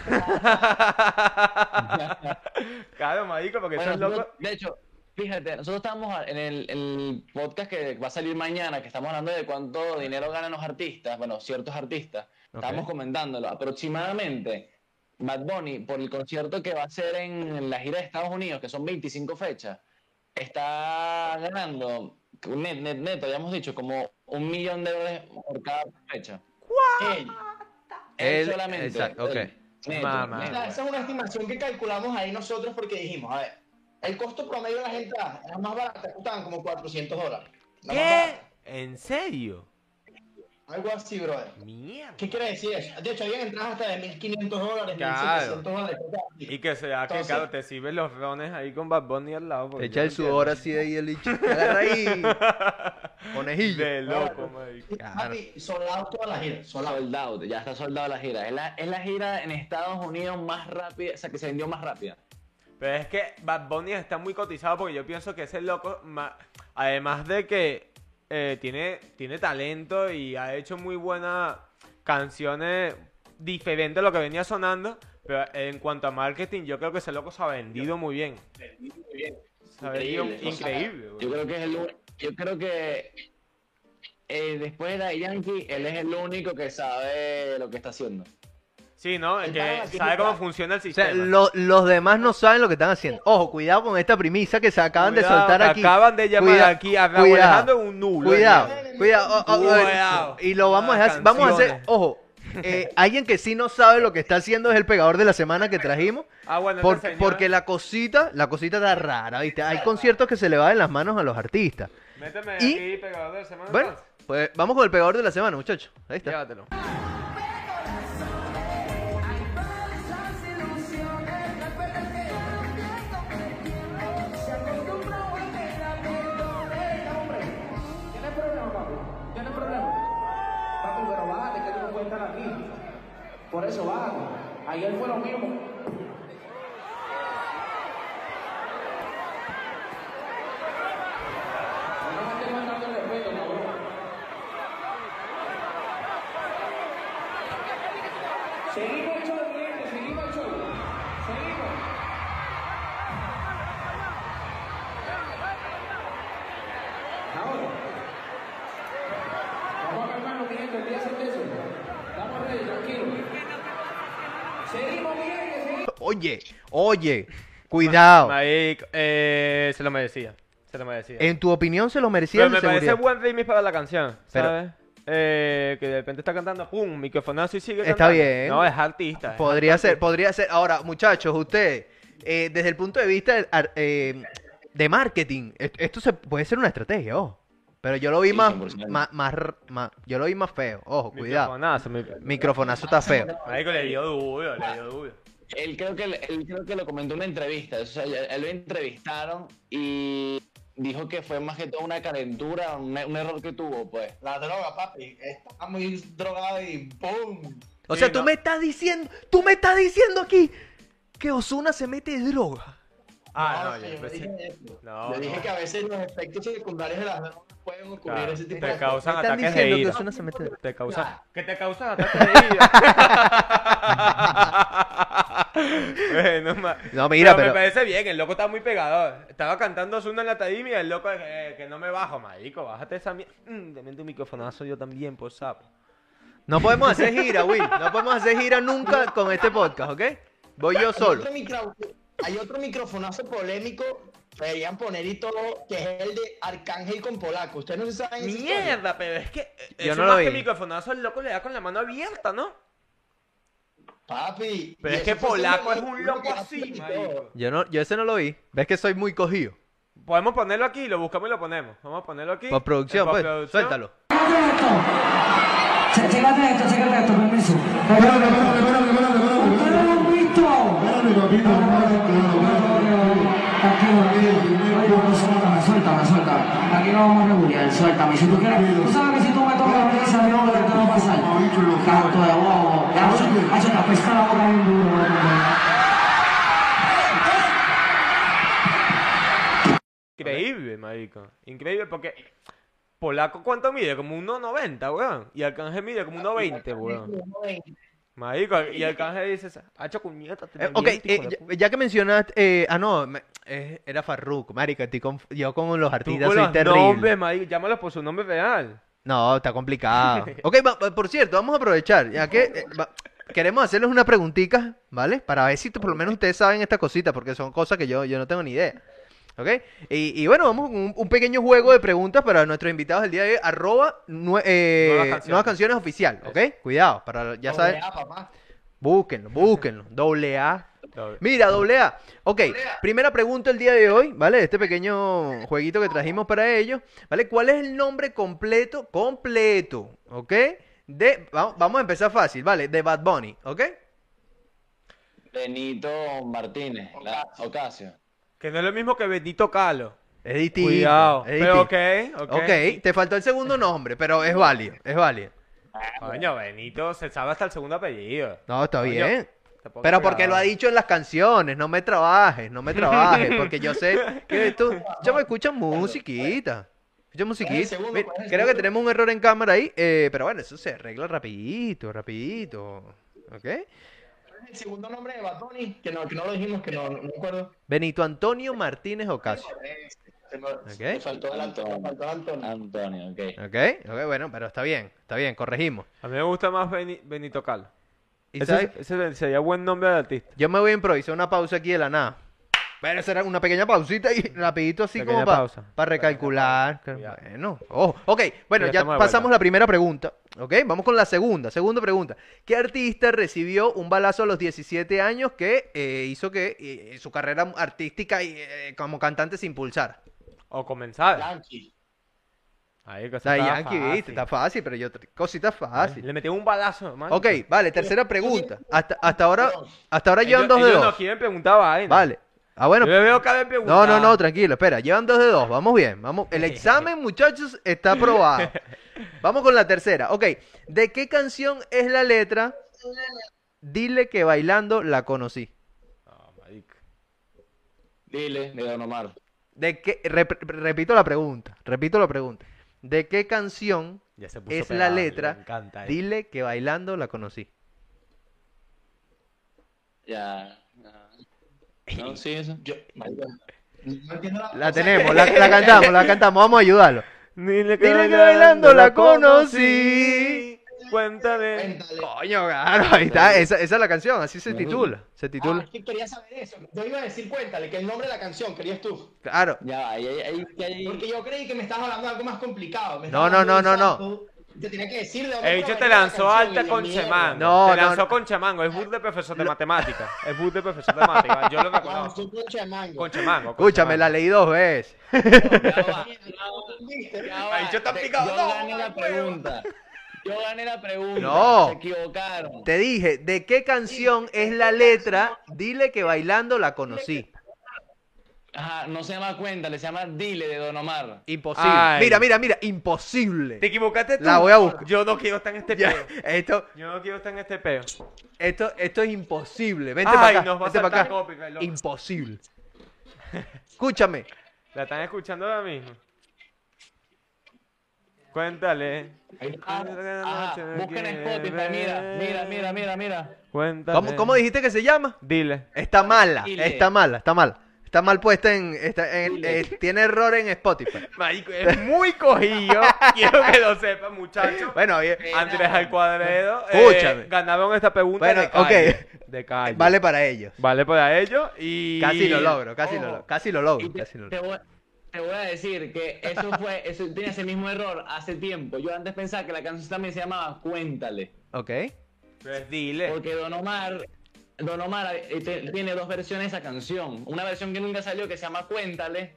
claro, marico, porque Bueno, esos locos... de hecho, fíjate, nosotros estamos en el, el podcast que va a salir mañana, que estamos hablando de cuánto dinero ganan los artistas, bueno, ciertos artistas. Estábamos Ok. comentándolo. Aproximadamente, Bad Bunny, por el concierto que va a hacer en la gira de Estados Unidos, que son 25 fechas, está ganando, net, net, neto, ya hemos dicho, como un millón de dólares por cada fecha. Él. Él Él- solamente. exacto, ok. él. Neto, Mamá. Esa es una estimación que calculamos ahí nosotros porque dijimos, a ver, el costo promedio de las entradas, las más baratas costaban como 400 dólares. ¿Qué? ¿En serio? Algo así, brother. Mierda. ¿Qué quiere decir eso? De hecho, habían entradas hasta de 1500 dólares, Claro. 1700 dólares. Y que sea que, Entonces- claro, te sirven los rones ahí con Bad Bunny al lado. porque Echa el sudor así de ahí el bicho. Agarra ahí. Conejillo. De loco, marico. Claro. Papi, soldado toda la gira, soldado. Sold out, ya está soldado la gira. Es la, es la gira en Estados Unidos más rápida, o sea, que se vendió más rápida. Pero es que Bad Bunny está muy cotizado porque yo pienso que ese loco, ma- además de que eh, tiene, tiene talento y ha hecho muy buenas canciones diferente a lo que venía sonando, pero en cuanto a marketing, yo creo que ese loco se ha vendido muy bien. Se ha vendido Increíble, o sea, increíble. Yo weón. creo que es el, u- yo creo que eh, después de Yankee, él es el único que sabe lo que está haciendo. Sí, ¿no? El que sabe cómo funciona el O sea, sistema. lo- los demás no saben lo que están haciendo. Ojo, cuidado con esta premisa que se acaban de Cuidado, soltar que aquí. Acaban de llamar Cuida- aquí a Raúl cuidado, Alejandro un nulo. Cuidado, ¿no? cuidado. oh, oh, oh, Cuidado. Y lo vamos a Las dejar. Vamos a hacer, canciones. ojo, eh, alguien que sí no sabe lo que está haciendo es el pegador de la semana que trajimos. Ah, bueno, por- porque la cosita, la cosita está rara, ¿viste? Hay conciertos que se le va de las manos a los artistas. Méteme y- aquí pegador de la semana. Bueno, entonces. pues vamos con el pegador de la semana, muchachos. Ahí está. Llévatelo. Por eso bájate. Ayer fue lo mismo. Oye, oye, cuidado. Marico, eh, se lo merecía. Se lo merecía. En tu opinión se lo merecía Pero de me parece seguridad. buen remix para la canción, Pero- ¿sabes? Eh, que de repente está cantando, pum, microfonazo y sigue Está cantando. bien. No, es artista. es Podría ser, podría ser. Ahora, muchachos, ustedes, eh, desde el punto de vista ar- eh, de marketing, est- esto se puede ser una estrategia, ojo. Pero yo lo vi Sí, más, 100%. más, más, yo lo vi más feo, ojo, cuidado. Microfonazo, mi- Microfonazo está feo. Marico, le dio duro, le dio duro. Él creo que él creo que lo comentó en una entrevista, o sea, él lo entrevistaron y dijo que fue más que todo una calentura, un, un error que tuvo, pues. La droga, papi. Está muy drogado y ¡pum! O Sí, sea, tú no. me estás diciendo, tú me estás diciendo aquí que Osuna se mete droga. Ah, no, sí, yo yo pensé- dije eso. No, Yo dije no. que a veces los efectos secundarios de las drogas pueden ocurrir Claro, ese tipo te de cosas. causan ataques de que ira. Se mete. Te causan. Que te causan ataques de ira. bueno, ma- No, mira, pero pero- Me parece bien, el loco está muy pegado. Estaba cantando Ozuna en la tarima y el loco eh, que no me bajo, marico. Bájate esa mierda. Mm, tu microfonazo yo también, por sapo. No podemos hacer gira, Will. No podemos hacer gira nunca con este podcast, ¿ok? Voy yo solo. Hay otro microfonazo polémico, deberían poner y todo, que es el de Arcángel con Polaco. Ustedes no se saben esa? Mierda, pero es que. eh, Yo eso no lo más que vi. microfonazo, el loco le da con la mano abierta, ¿no? Papi. Pero y es eso que fue Polaco es un lo loco que así, y todo. marico. Yo no, yo ese no lo vi. ¿Ves que soy muy cogido? Podemos ponerlo aquí, lo buscamos y lo ponemos. Vamos a ponerlo aquí. Por producción, En pues. postproducción. Suéltalo. Che- Chécate esto, chécate esto, permiso. Tranquilo, tranquilo. Ay, bueno, suéltame, suéltame, suéltame. Aquí no vamos a regular, suéltame. Si tú quieres, tú sabes que si tú me tocas a mí esa mierda, ¿qué te va a pasar? Canto de bobo. Ya, hacho, te apesta la boca bien duro. Increíble, marico. Increíble porque Polaco ¿cuánto mide? Como 1.90, weón. Y Arcángel mide como 1.20, weón. Marico, y Arcángel dice, hacho cuñeta. te Eh, ok, eh, ya, puta". ya que mencionaste. eh, ah, no. me- era Farruk. Marica, estoy conf- yo con los Tú artistas con soy terrible. nombres, marico, llámalos por su nombre real. No, está complicado. Ok, va- por cierto, vamos a aprovechar, ya que eh, va- queremos hacerles una preguntita, ¿vale? Para ver si tú- por lo menos ustedes saben esta cosita, porque son cosas que yo, yo no tengo ni idea. ¿Ok? Y, y bueno, vamos con un, un pequeño juego de preguntas para nuestros invitados del día de hoy. Arroba nue- eh, Nuevas nuevas, canciones. canciones. oficial, ¿ok? Cuidado, para, ya Doble saben, A, papá. búsquenlo, búsquenlo. Doble A. Doble. Mira, doble A. Ok, primera pregunta el día de hoy, ¿vale? Este pequeño jueguito que trajimos para ellos, ¿vale? ¿Cuál es el nombre completo, completo, ¿ok? De, vamos, vamos a empezar fácil, ¿vale? De Bad Bunny, ¿ok? Benito Martínez, la Ocasio. Que no es lo mismo que Benito Calo. Es distinto. Cuidado. es Pero distinto. ok, ok. ok, te faltó el segundo nombre, pero es válido, es válido. Coño, Benito se sabe hasta el segundo apellido. No, está Coño, bien. Pero porque lo ha dicho en las canciones, no me trabajes, no me trabajes, porque yo sé que tú, yo me escucho musiquita. Escucha musiquita. segundo, Mira, ¿cuál es el creo que tenemos un error en cámara ahí, eh, pero bueno, eso se arregla rapidito, rapidito. ¿Ok? El segundo nombre de Batoni, que no, que no lo dijimos, que no, no me acuerdo. Benito Antonio Martínez Ocasio. Se me, Ok. me faltó el Antonio. faltó Antonio. Antonio, ok. ¿Ok? Ok, bueno, pero está bien, está bien, corregimos. A mí me gusta más Beni- Benito Calo. ¿Y Ese, ese sería buen nombre de artista. Yo me voy a improvisar una pausa aquí de la nada. Pero esa era una pequeña pausita y rapidito así Pequeña como para pausa. recalcular. Bueno, ojo. Ok, bueno, Ya ya pasamos la primera pregunta. Ok, vamos con la segunda. Segunda pregunta. ¿Qué artista recibió un balazo a los 17 años que eh, hizo que eh, su carrera artística y, eh, como cantante se impulsara? O comenzar. Yankee. Ahí, que Daddy estaba Yankee, viste, fácil. está fácil, pero yo cositas fáciles. Le metí un balazo, hermano. Ok, vale, tercera pregunta. Hasta, hasta ahora, hasta ahora llevan dos de dos. no quieren preguntar vaina. Vale. Ah, bueno, Yo le veo cada vez No, no, no, tranquilo, espera, llevan dos de dos, vamos bien, vamos, el examen, muchachos, está aprobado. Vamos con la tercera, ok, ¿de qué canción es la letra? Dile que bailando la conocí. No, marico. Dile, de Don Omar. ¿De qué? rep- repito la pregunta, repito la pregunta. ¿De qué canción Ya se puso es la letra? Me encanta. eh. Dile que bailando la conocí. Ya. No, sí, eso. Yo, no entiendo la, tenemos, la, la cantamos, la cantamos, vamos a ayudarlo. Dile que bailando la conocí. Cuéntame. Cuéntale. Coño, claro, ahí está, esa, esa es la canción, así se titula, se Ah, titula. es que quería saber eso. Yo iba a decir, cuéntale, que el nombre de la canción querías tú. Claro, Ya, ahí, ahí, ahí, ahí- Porque yo creí que me estabas hablando de algo más complicado. me No, no, no, no, santo, Te tenía que decir de dónde El bicho te lanzó alta con. Chemango. No, te lanzó no. con Chemango. Es bus de profesor de matemáticas. Es bus de profesor de matemáticas. Yo lo soy con Chemango. Con Chemango. con escúchame, la leí dos veces. Ya va, ¿Viste? ya va. Ay, yo tan Te- picado, Yo no, gané la pregunta. Yo gané la pregunta. No. Se equivocaron. Te dije, ¿de qué canción es la letra? Dile que bailando la conocí. Ajá, no se llama Cuéntale, se llama Dile de Don Omar. Imposible. Ay. Mira, mira, mira, imposible. Te equivocaste tú. La voy a buscar. Yo no quiero estar en este Ya, peo. esto, Yo no quiero estar en este peo. esto, esto es imposible. Vente Ay, para acá. nos va a Vente para saltar acá. copyright, loco. Imposible. Escúchame. La están escuchando ahora mismo. Cuéntale. Ajá, busquen en Spotify, mira, mira, mira, mira, mira. Cuéntale. ¿Cómo, cómo dijiste que se llama? Dile. Está mala, Dile. está mala, está mala. Está mal puesta en... está en- eh, tiene error en Spotify. Marico, es muy cogido. Quiero que lo sepan, muchachos. Bueno, oye, Andrés al cuadredo. Escúchame. Eh, ganaron esta pregunta Bueno, de calle. De calle. vale para ellos. Vale para ellos y... Casi lo logro, casi lo Ojo. logro. Casi lo logro, Y te, casi lo te logro. voy, te voy a decir que eso fue, eso tenía ese mismo error hace tiempo. Yo antes pensaba que la canción también se llamaba Cuéntale. Ok. Pues dile. Porque Don Omar, Don Omar eh, tiene dos versiones de esa canción. Una versión que nunca salió que se llama Cuéntale,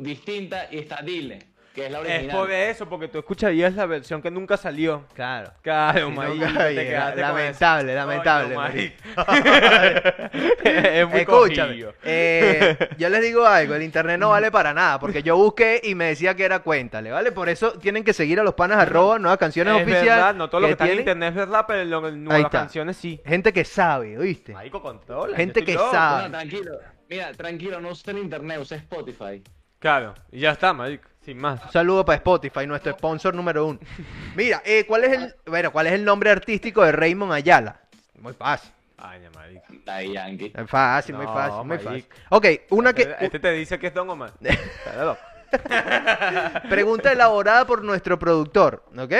distinta, y está Dile, que es la Es original. por eso, porque tú escucharías la versión que nunca salió. Claro. Claro, Sí, marico, nunca- te oye, quedaste con lamentable, lamentable, Coño, es muy Escúchame, eh, yo les digo algo, el internet no vale para nada, porque yo busqué y me decía que era cuéntale, ¿vale? Por eso tienen que seguir a los panas arroba, nuevas canciones es oficiales. verdad, no todo lo que, está en internet es verdad, pero lo, nuevas está. canciones sí. Gente que sabe, ¿oíste? Marico, controla. Gente que loco. sabe. No, tranquilo. Mira, tranquilo, no usa el internet, usa Spotify. Claro, y ya está, marico, sin más. Un saludo para Spotify, nuestro sponsor número uno. Mira, eh, ¿cuál es el, bueno, cuál es el nombre artístico de Raymond Ayala? Muy fácil, Ay, marico. Daddy Yankee. muy fácil, muy No, fácil, muy marico. fácil. Ok, una que, Este, este te dice que es Don Omar. Está loco. Pregunta elaborada por nuestro productor, ¿ok?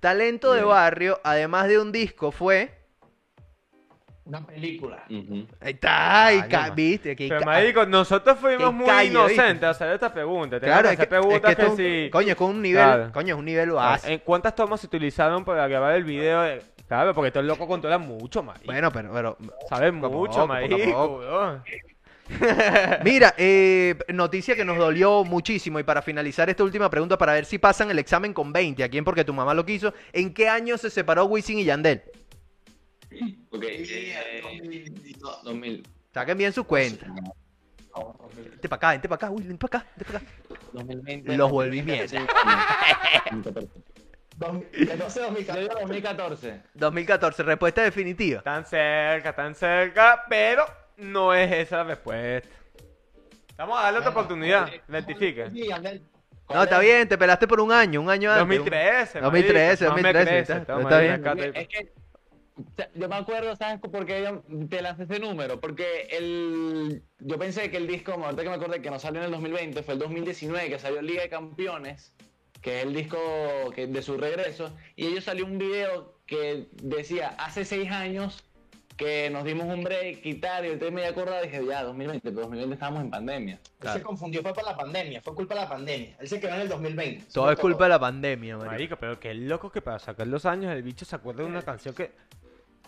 Talento de barrio, además de un disco, fue. Una película. Ahí está, ahí ca- viste, Pero, marico, nosotros fuimos muy inocentes ¿viste? a hacer esta pregunta. Claro, es que preguntas es que que, sí. coño, es con un nivel, Claro. coño, es un nivel Ah, básico. ¿En cuántas tomas se utilizaron para grabar el video? de- Claro, porque estos locos controlan mucho, marico. Bueno, pero, pero Saben a mucho, a marico. Mira, eh, noticia que nos dolió muchísimo y para finalizar esta última pregunta para ver si pasan el examen con 20, aquí en Porque tu mamá lo quiso, ¿en qué año se separó Wisin y Yandel? Ok, eh, 2000, Saquen bien su cuenta. Vente para acá, vente para acá, Will, vente para acá, vente para acá. 2020. Los volví mierda. 2014, Yo 2014. digo 2014. 2014, respuesta definitiva. Tan cerca, tan cerca, pero no es esa la respuesta. Vamos a darle otra oportunidad. Sí, Andel. No, está bien, te pelaste por un año, un año antes. 2013. 2013, marico. No me 2013, crece, está- bien. Es que yo me acuerdo, ¿sabes por qué te lancé ese número? Porque el, yo pensé que el disco, ahorita que me acordé que no salió en el 2020, fue el 2019 que salió Liga de Campeones, que es el disco que, de su regreso, y ellos salió un video que decía, hace seis años que nos dimos un break y tal, y entonces me acordaba y dije, ya, 2020, pero 2020 estábamos en pandemia. Él se confundió, fue por la pandemia, fue culpa de la pandemia. Él se quedó en el 2020. Todo es culpa de la pandemia, marico. Marico, pero qué loco que para sacar los años el bicho se acuerda de una canción que.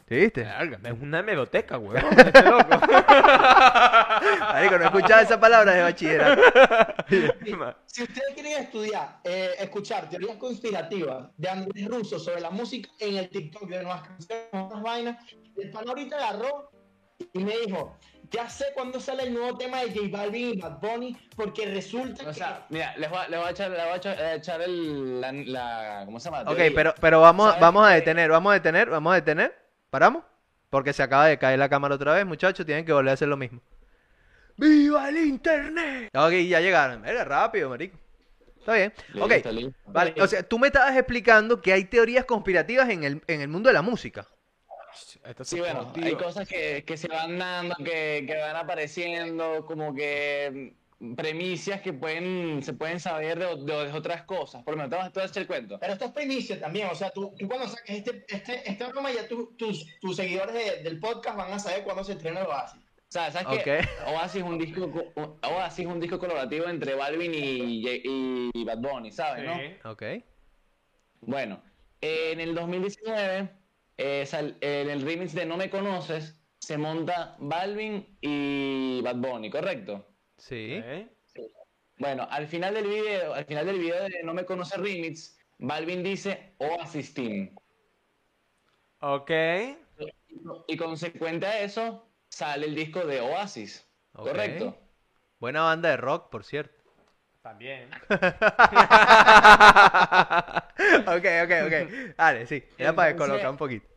¿Sí viste? Es una hemeroteca, weón. Este loco. Marico, no escuchaba esa palabra de bachillerato. Si ustedes quieren estudiar, eh, escuchar teorías conspirativas de Andrés Russo sobre la música en el TikTok de nuevas canciones, nuevas vainas, el pan ahorita agarró y me dijo, ya sé cuándo sale el nuevo tema de J Balvin y Bad Bunny, porque resulta O sea, mira, les voy a, les voy a echar, les voy a echar, a echar el, la, la- ¿cómo se llama? Ok, pero, pero vamos, ¿Sabes vamos a detener, vamos a detener, vamos a detener. ¿Paramos? Porque se acaba de caer la cámara otra vez, muchachos. Tienen que volver a hacer lo mismo. ¡Viva el internet! Ok, ya llegaron. Venga, rápido, marico. Está bien. Ok. Vale, o sea, tú me estabas explicando que hay teorías conspirativas en el, en el mundo de la música. Esto Sí, bueno, hay cosas que, que se van dando, que, que van apareciendo, como que premisas que pueden, se pueden saber de, de- de otras cosas. Por lo menos, te voy a- te voy a echar el cuento. Pero esto es primicia también, o sea, tú, tú cuando saques este, este, esta broma ya tú- tus, tus seguidores de- del podcast van a saber cuándo se estrena el Oasis. O sea, ¿sabes qué? Oasis es un disco, Oasis es un disco colaborativo entre Balvin y, y, y Bad Bunny, ¿sabes? no? Sí. Ok. Bueno, en el 2019, eh, sal- en el remix de No Me Conoces, se monta Balvin y Bad Bunny, ¿correcto? Sí. Bueno, al final del video, al final del video de No Me Conoce Remix, Balvin dice Oasis Team. Ok. Y consecuente a eso, sale el disco de Oasis. ¿Correcto? Buena banda de rock, por cierto. También. ok, ok, ok. Dale, sí. Era para descolocar un poquito.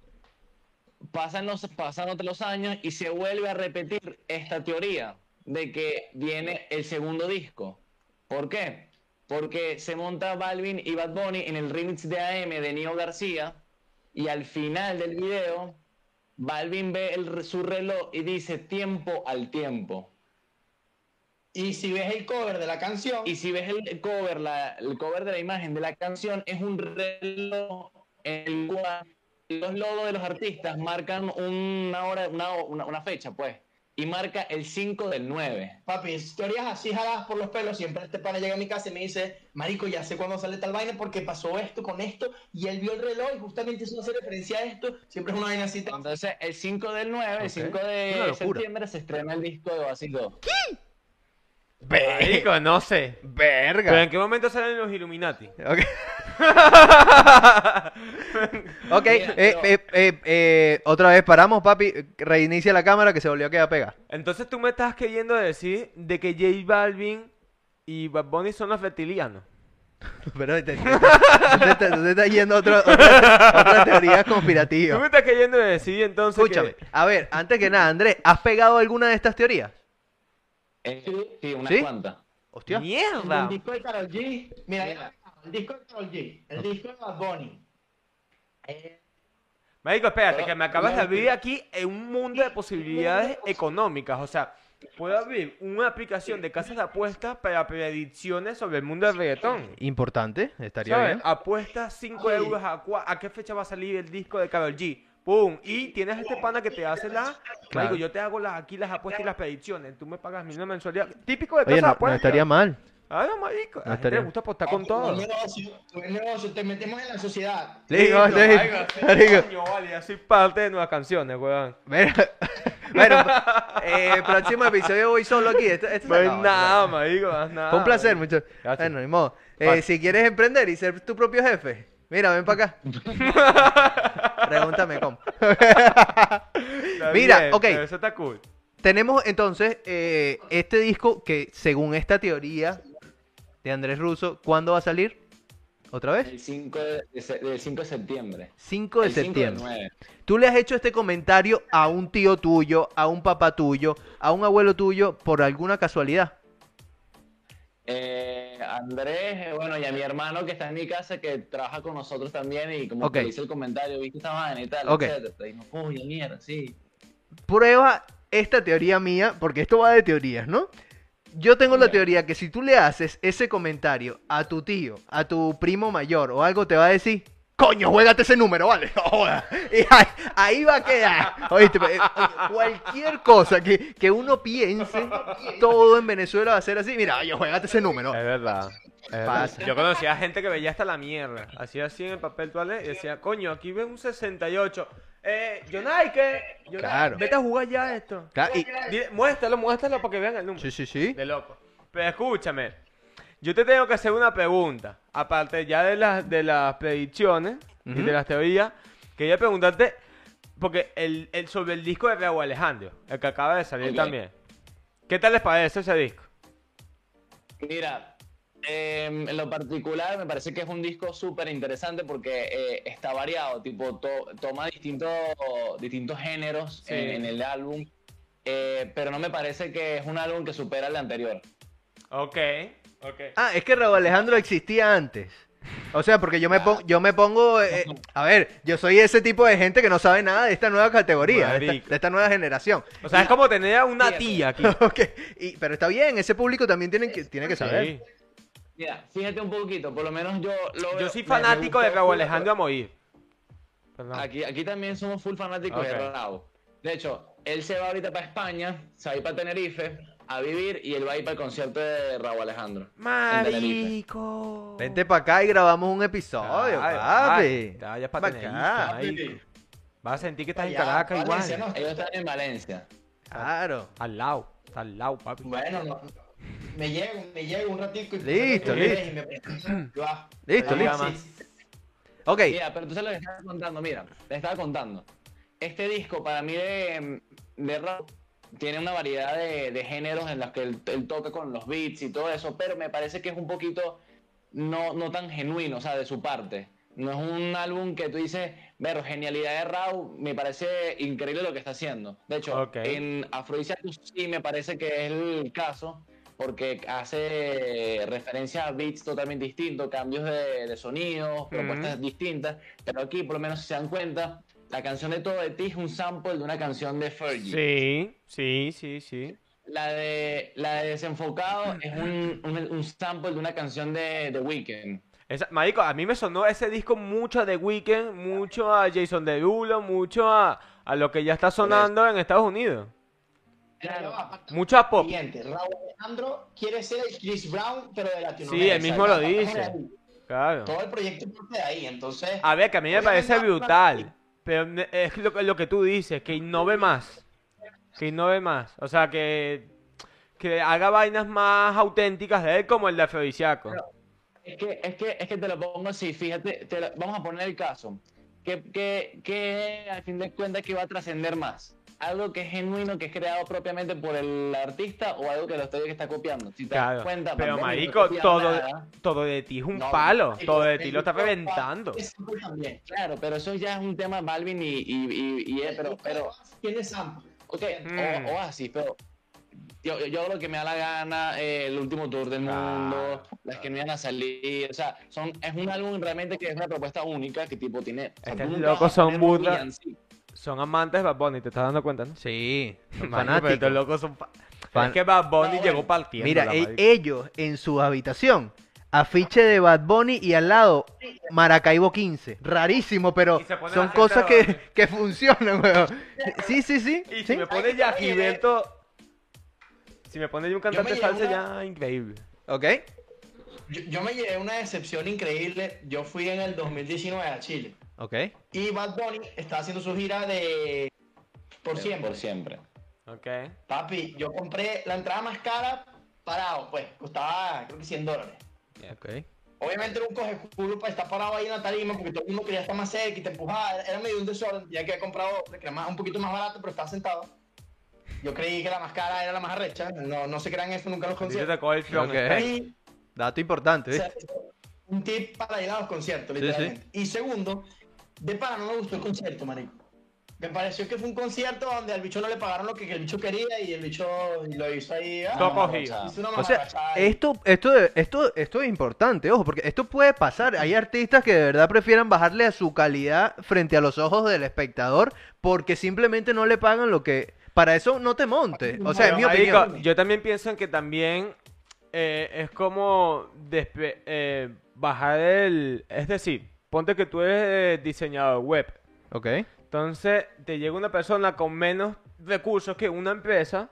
Pasan los, pasan otros los años y se vuelve a repetir esta teoría de que viene el segundo disco. ¿Por qué? Porque se monta Balvin y Bad Bunny en el remix de AM de Nio García y al final del video Balvin ve el, su reloj y dice tiempo al tiempo. Y si ves el cover de la canción, Y si ves el cover, la- el cover de la imagen de la canción, es un reloj en el cual los logos de los artistas marcan una hora, una, una, una fecha, pues. Y marca el 5 del 9. papi, teorías así jaladas por los pelos, siempre este pana llega a mi casa y me dice, marico, ya sé cuándo sale tal vaina porque pasó esto con esto, y él vio el reloj y justamente eso hace referencia a esto, siempre es una vaina así. Entonces, el 5 del 9, Ok. el 5 Una de septiembre, se estrena el disco de Oasis 2. Marico, no sé. Verga. ¿Pero en qué momento salen los Illuminati? Ok. ok, Mira, eh, pero- eh, eh, eh, otra vez paramos, papi. Reinicia la cámara que se volvió a quedar pegada. Entonces tú me estás queriendo decir de que J Balvin y Bad Bunny son los reptilianos. Pero te, te, te- te- te está yendo a otra, otra, otra teoría Tú me conspirativa. estás queriendo decir entonces Escúchame, que... a ver, antes que nada, Andrés, ¿has pegado alguna de estas teorías? Eh, sí, unas ¿Sí? cuantas. Hostia. ¡Mierda! El disco de Karol G, mira, el disco de Karol G, el disco de Bad Bunny. Eh, Marico, espérate, que me acabas de abrir aquí en un mundo de posibilidades económicas. O sea, puedo abrir una aplicación de casas de apuestas para predicciones sobre el mundo del reggaetón. Importante, estaría ¿Sabes? bien. Apuesta 5 Ay. euros a, cua- a qué fecha va a salir el disco de Karol G. ¡Pum! Y tienes este pana que te hace la... Claro. Marico, yo te hago las, aquí las apuestas y las predicciones. Tú me pagas mi mensualidad. Típico de casa Oye, no, no apuestas. estaría mal. Ah, no, marico. A la gente estaría- le gusta apostar con todo. negocio, un negocio, te metemos en la sociedad. Marico. coño, vale, ya soy parte de nuevas canciones, weón. Mira, bueno, eh, próximo episodio voy solo aquí. Esto, esto hay acabó, nada, marico, nada. Fue un placer, marico. muchachos. Gracias. Bueno, ni modo. Eh, si quieres emprender y ser tu propio jefe, mira, ven para acá. Pregúntame cómo. Mira, bien, ok. Eso está cool. Tenemos entonces eh, este disco que, según esta teoría de Andrés Russo, ¿cuándo va a salir? ¿Otra vez? El 5 de, de se- del 5 de septiembre. 5 de El 5 del septiembre. 9. Tú le has hecho este comentario a un tío tuyo, a un papá tuyo, a un abuelo tuyo por alguna casualidad. Eh, Andrés, eh, bueno, y a mi hermano que está en mi casa, que trabaja con nosotros también, y como Ok. que dice el comentario, viste esta vaina y tal, Ok. etcétera. Y no, uy, mierda, sí. Prueba esta teoría mía, porque esto va de teorías, ¿no? Yo tengo la teoría que si tú le haces ese comentario a tu tío, a tu primo mayor o algo, te va a decir, coño, juégate ese número, ¿vale? No jodas. Y ahí, ahí va a quedar. Oíste, eh, oye, cualquier cosa que, que uno piense, todo en Venezuela va a ser así. Mira, oye, juégate ese número. Es verdad. Pasa. Yo conocía gente que veía hasta la mierda. Hacía así en el papel toalé y decía, coño, aquí ven un 68. Eh, Jonay, ¿qué? Jonay, Claro. Vete a jugar ya esto. Claro, y- Dile- muéstralo, muéstralo para que vean el número. sí, sí, sí. De loco. Pero escúchame. Yo te tengo que hacer una pregunta. Aparte ya de las, de las predicciones y de las teorías. Quería preguntarte. Porque el, el- sobre el disco de Raúl Alejandro, el que acaba de salir también. ¿Qué tal les parece ese disco? Mira, eh, en lo particular me parece que es un disco súper interesante porque eh, está variado, tipo, to- toma distintos, distintos géneros Sí. en, en el álbum, eh, pero no me parece que es un álbum que supera el anterior. Ok, Ah, es que Raúl Alejandro existía antes. O sea, porque yo me, pon- yo me pongo... eh, a ver, yo soy ese tipo de gente que no sabe nada de esta nueva categoría, de esta, Marico. de esta nueva generación. O sea, es como tener a una Fíjate. tía aquí. Ok, y- pero está bien, ese público también tiene que, tiene que saber. Sí. Mira, fíjate un poquito, por lo menos yo lo Yo veo- soy fanático de Raúl Alejandro a morir. Perdón. Aquí, aquí también somos full fanáticos de. Raúl. De hecho, él se va ahorita para España, se va a ir para Tenerife a vivir y él va a ir para el concierto de Raúl Alejandro. Marico. Vente para acá y grabamos un episodio, Ay, papi. te vayas pa' Pa' Tenerife, acá. Vas a sentir que estás en Caracas Valencia, igual. ¿no? Ellos están en Valencia. Claro. Al lado, está al lado, papi. Bueno, no, me llego, me llego un ratico y Listo, y listo. me. Yo, ah, Listo, listo. sí. Ok, Mira, pero tú sabes lo estaba contando, mira, te estaba contando. Este disco para mí de, de rap tiene una variedad de, de géneros en los que él, él toca con los beats y todo eso, pero me parece que es un poquito no, no tan genuino, o sea, de su parte. No es un álbum que tú dices, ver, genialidad de Raw, me parece increíble lo que está haciendo. De hecho, Ok. en Afrodisiacus sí me parece que es el caso, porque hace referencia a beats totalmente distintos, cambios de, de sonidos, propuestas distintas, pero aquí, por lo menos, si se dan cuenta, la canción de Todo de Ti es un sample de una canción de Fergie. Sí, sí, sí, sí. La de, la de Desenfocado es un, un, un sample de una canción de The Weeknd. Esa- marico, a mí me sonó ese disco mucho a The Weeknd, mucho a Jason Derulo, mucho a, a lo que ya está sonando en Estados Unidos. Falta Mucho a pop. Siguiente, Raúl Alejandro quiere ser el Chris Brown, pero de Latinoamérica. Sí, él mismo lo dice. Claro. Todo el proyecto parte de ahí, entonces. A ver, que a mí me parece brutal. Pero es lo, lo que tú dices, que innove más. Que innove más. O sea, que, que haga vainas más auténticas de él como el de Afrodisiaco. Es que, es que, es que te lo pongo así, fíjate, te lo- vamos a poner el caso. Que, que, que al fin de cuentas que va a trascender más. Algo que es genuino, que es creado propiamente por el artista o algo que lo estoy que está copiando. Si te das cuenta, Pero no marico, todo, nada. todo de ti es un No, palo. marico, Todo de ti lo está reventando. también. Claro, pero eso ya es un tema Balvin y, y, y, pero, pero, Tiene sample. ok, Mm. o, Oasis, pero yo, yo hago lo que me da la gana, eh, el último tour del mundo, las que no iban a salir, o sea, son, es un álbum realmente que es una propuesta única, que tipo tiene... o sea, Estos locos son poner un burda. Son amantes de Bad Bunny, te estás dando cuenta, ¿no? sí, pero estos fanáticos. locos son fa- Fan- Es que Bad Bunny No, llegó partiendo. Mira, e- ellos en su habitación, afiche de Bad Bunny y al lado Maracaibo 15. Rarísimo, pero Y se ponen son cosas que, que funcionan, weón. Sí, sí, sí. Y si sí. me pone ya Gilberto. Si me pone ya un cantante salsa, llevo ya increíble. Ok. Yo, yo me llevé una decepción increíble. Yo fui en el 2019 a Chile. Ok. Y Bad Bunny está haciendo su gira de. Por siempre. Por siempre. Ok. Papi, yo compré la entrada más cara parado, pues. Costaba, creo que 100 dólares. Ok. Obviamente era un coge culo para estar parado ahí en la tarima porque todo el mundo quería estar más cerca y te empujaba. Era- medio un desorden. Ya que había comprado otra que era más- un poquito más barato, pero estaba sentado. Yo creí que la más cara era la más arrecha. No, no se crean eso nunca los conciertos. tocó el flon. Ok. este. Y Dato importante, O sea, un tip para ir a los conciertos, Sí, literalmente. Y segundo, de para no me gustó el concierto, marico. Me pareció que fue un concierto donde al bicho no le pagaron lo que el bicho quería y el bicho lo hizo ahí. ah, cogido. chao. hizo una O sea, esto, esto, esto, esto es importante, ojo, porque esto puede pasar. Hay artistas que de verdad prefieran bajarle a su calidad frente a los ojos del espectador porque simplemente no le pagan lo que. Para eso no te montes. O sea, en mi opinión. yo también pienso en que también eh, es como despe- eh, bajar el... Es decir, ponte que tú eres diseñador web. Ok. Entonces te llega una persona con menos recursos que una empresa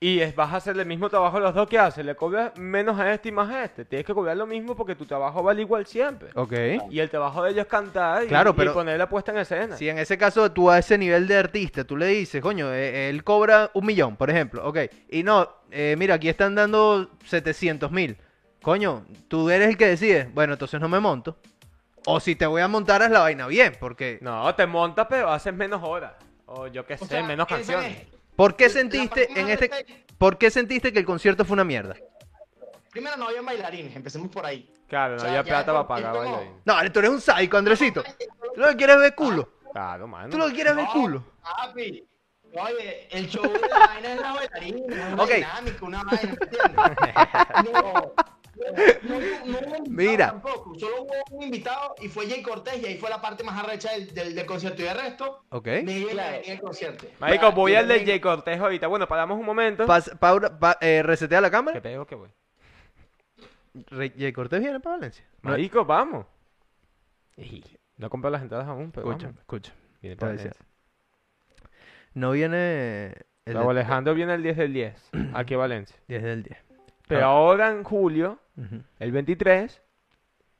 y es, vas a hacer el mismo trabajo los dos que haces. Le cobras menos a este y más a este. Tienes que cobrar lo mismo porque tu trabajo vale igual siempre. Ok. Y el trabajo de ellos es cantar y, Claro, y pero- poner la puesta en escena. Si en ese caso tú a ese nivel de artista, tú le dices, coño, eh, él cobra un millón, por ejemplo, ok, y no, eh, mira, aquí están dando 700 mil, coño, tú eres el que decide, bueno, entonces no me monto, o si te voy a montar, haz la vaina bien, porque, No, te montas pero haces menos horas. O yo qué sé, sea, menos canciones. ¿por qué sentiste en este, por qué sentiste que el concierto fue una mierda? Primero no había bailarines, empecemos por ahí. Claro, no O sea, había plata es para pagar como- bailarín. No, tú eres un psycho, Andresito, tú lo que quieres es ver culo, Claro, mano. tú lo que quieres es ver No, culo. Papi, oye, el show de la vaina es la bailarina, una Ok. dinámica, una vaina, ¿me entiendes? No, no, no, no hubo invitado Mira. Tampoco, solo hubo un invitado y fue Jay Cortés y ahí fue la parte más arrecha del, del, del concierto y de resto, Ok. ni Claro. ni el concierto. Marico, voy al de Jay Cortés ahorita. Bueno, paramos un momento. Pas- pa- eh, resetea la cámara. ¿Qué pego que voy? Re- Jay Cortés viene para Valencia. Marico, vamos. No compré las entradas aún, pero Escucha, vamos. escucha. Viene para. Valencia. No viene el Alejandro viene el 10 del 10, aquí a Valencia. 10 del 10. Pero Ah. ahora en julio, El 23,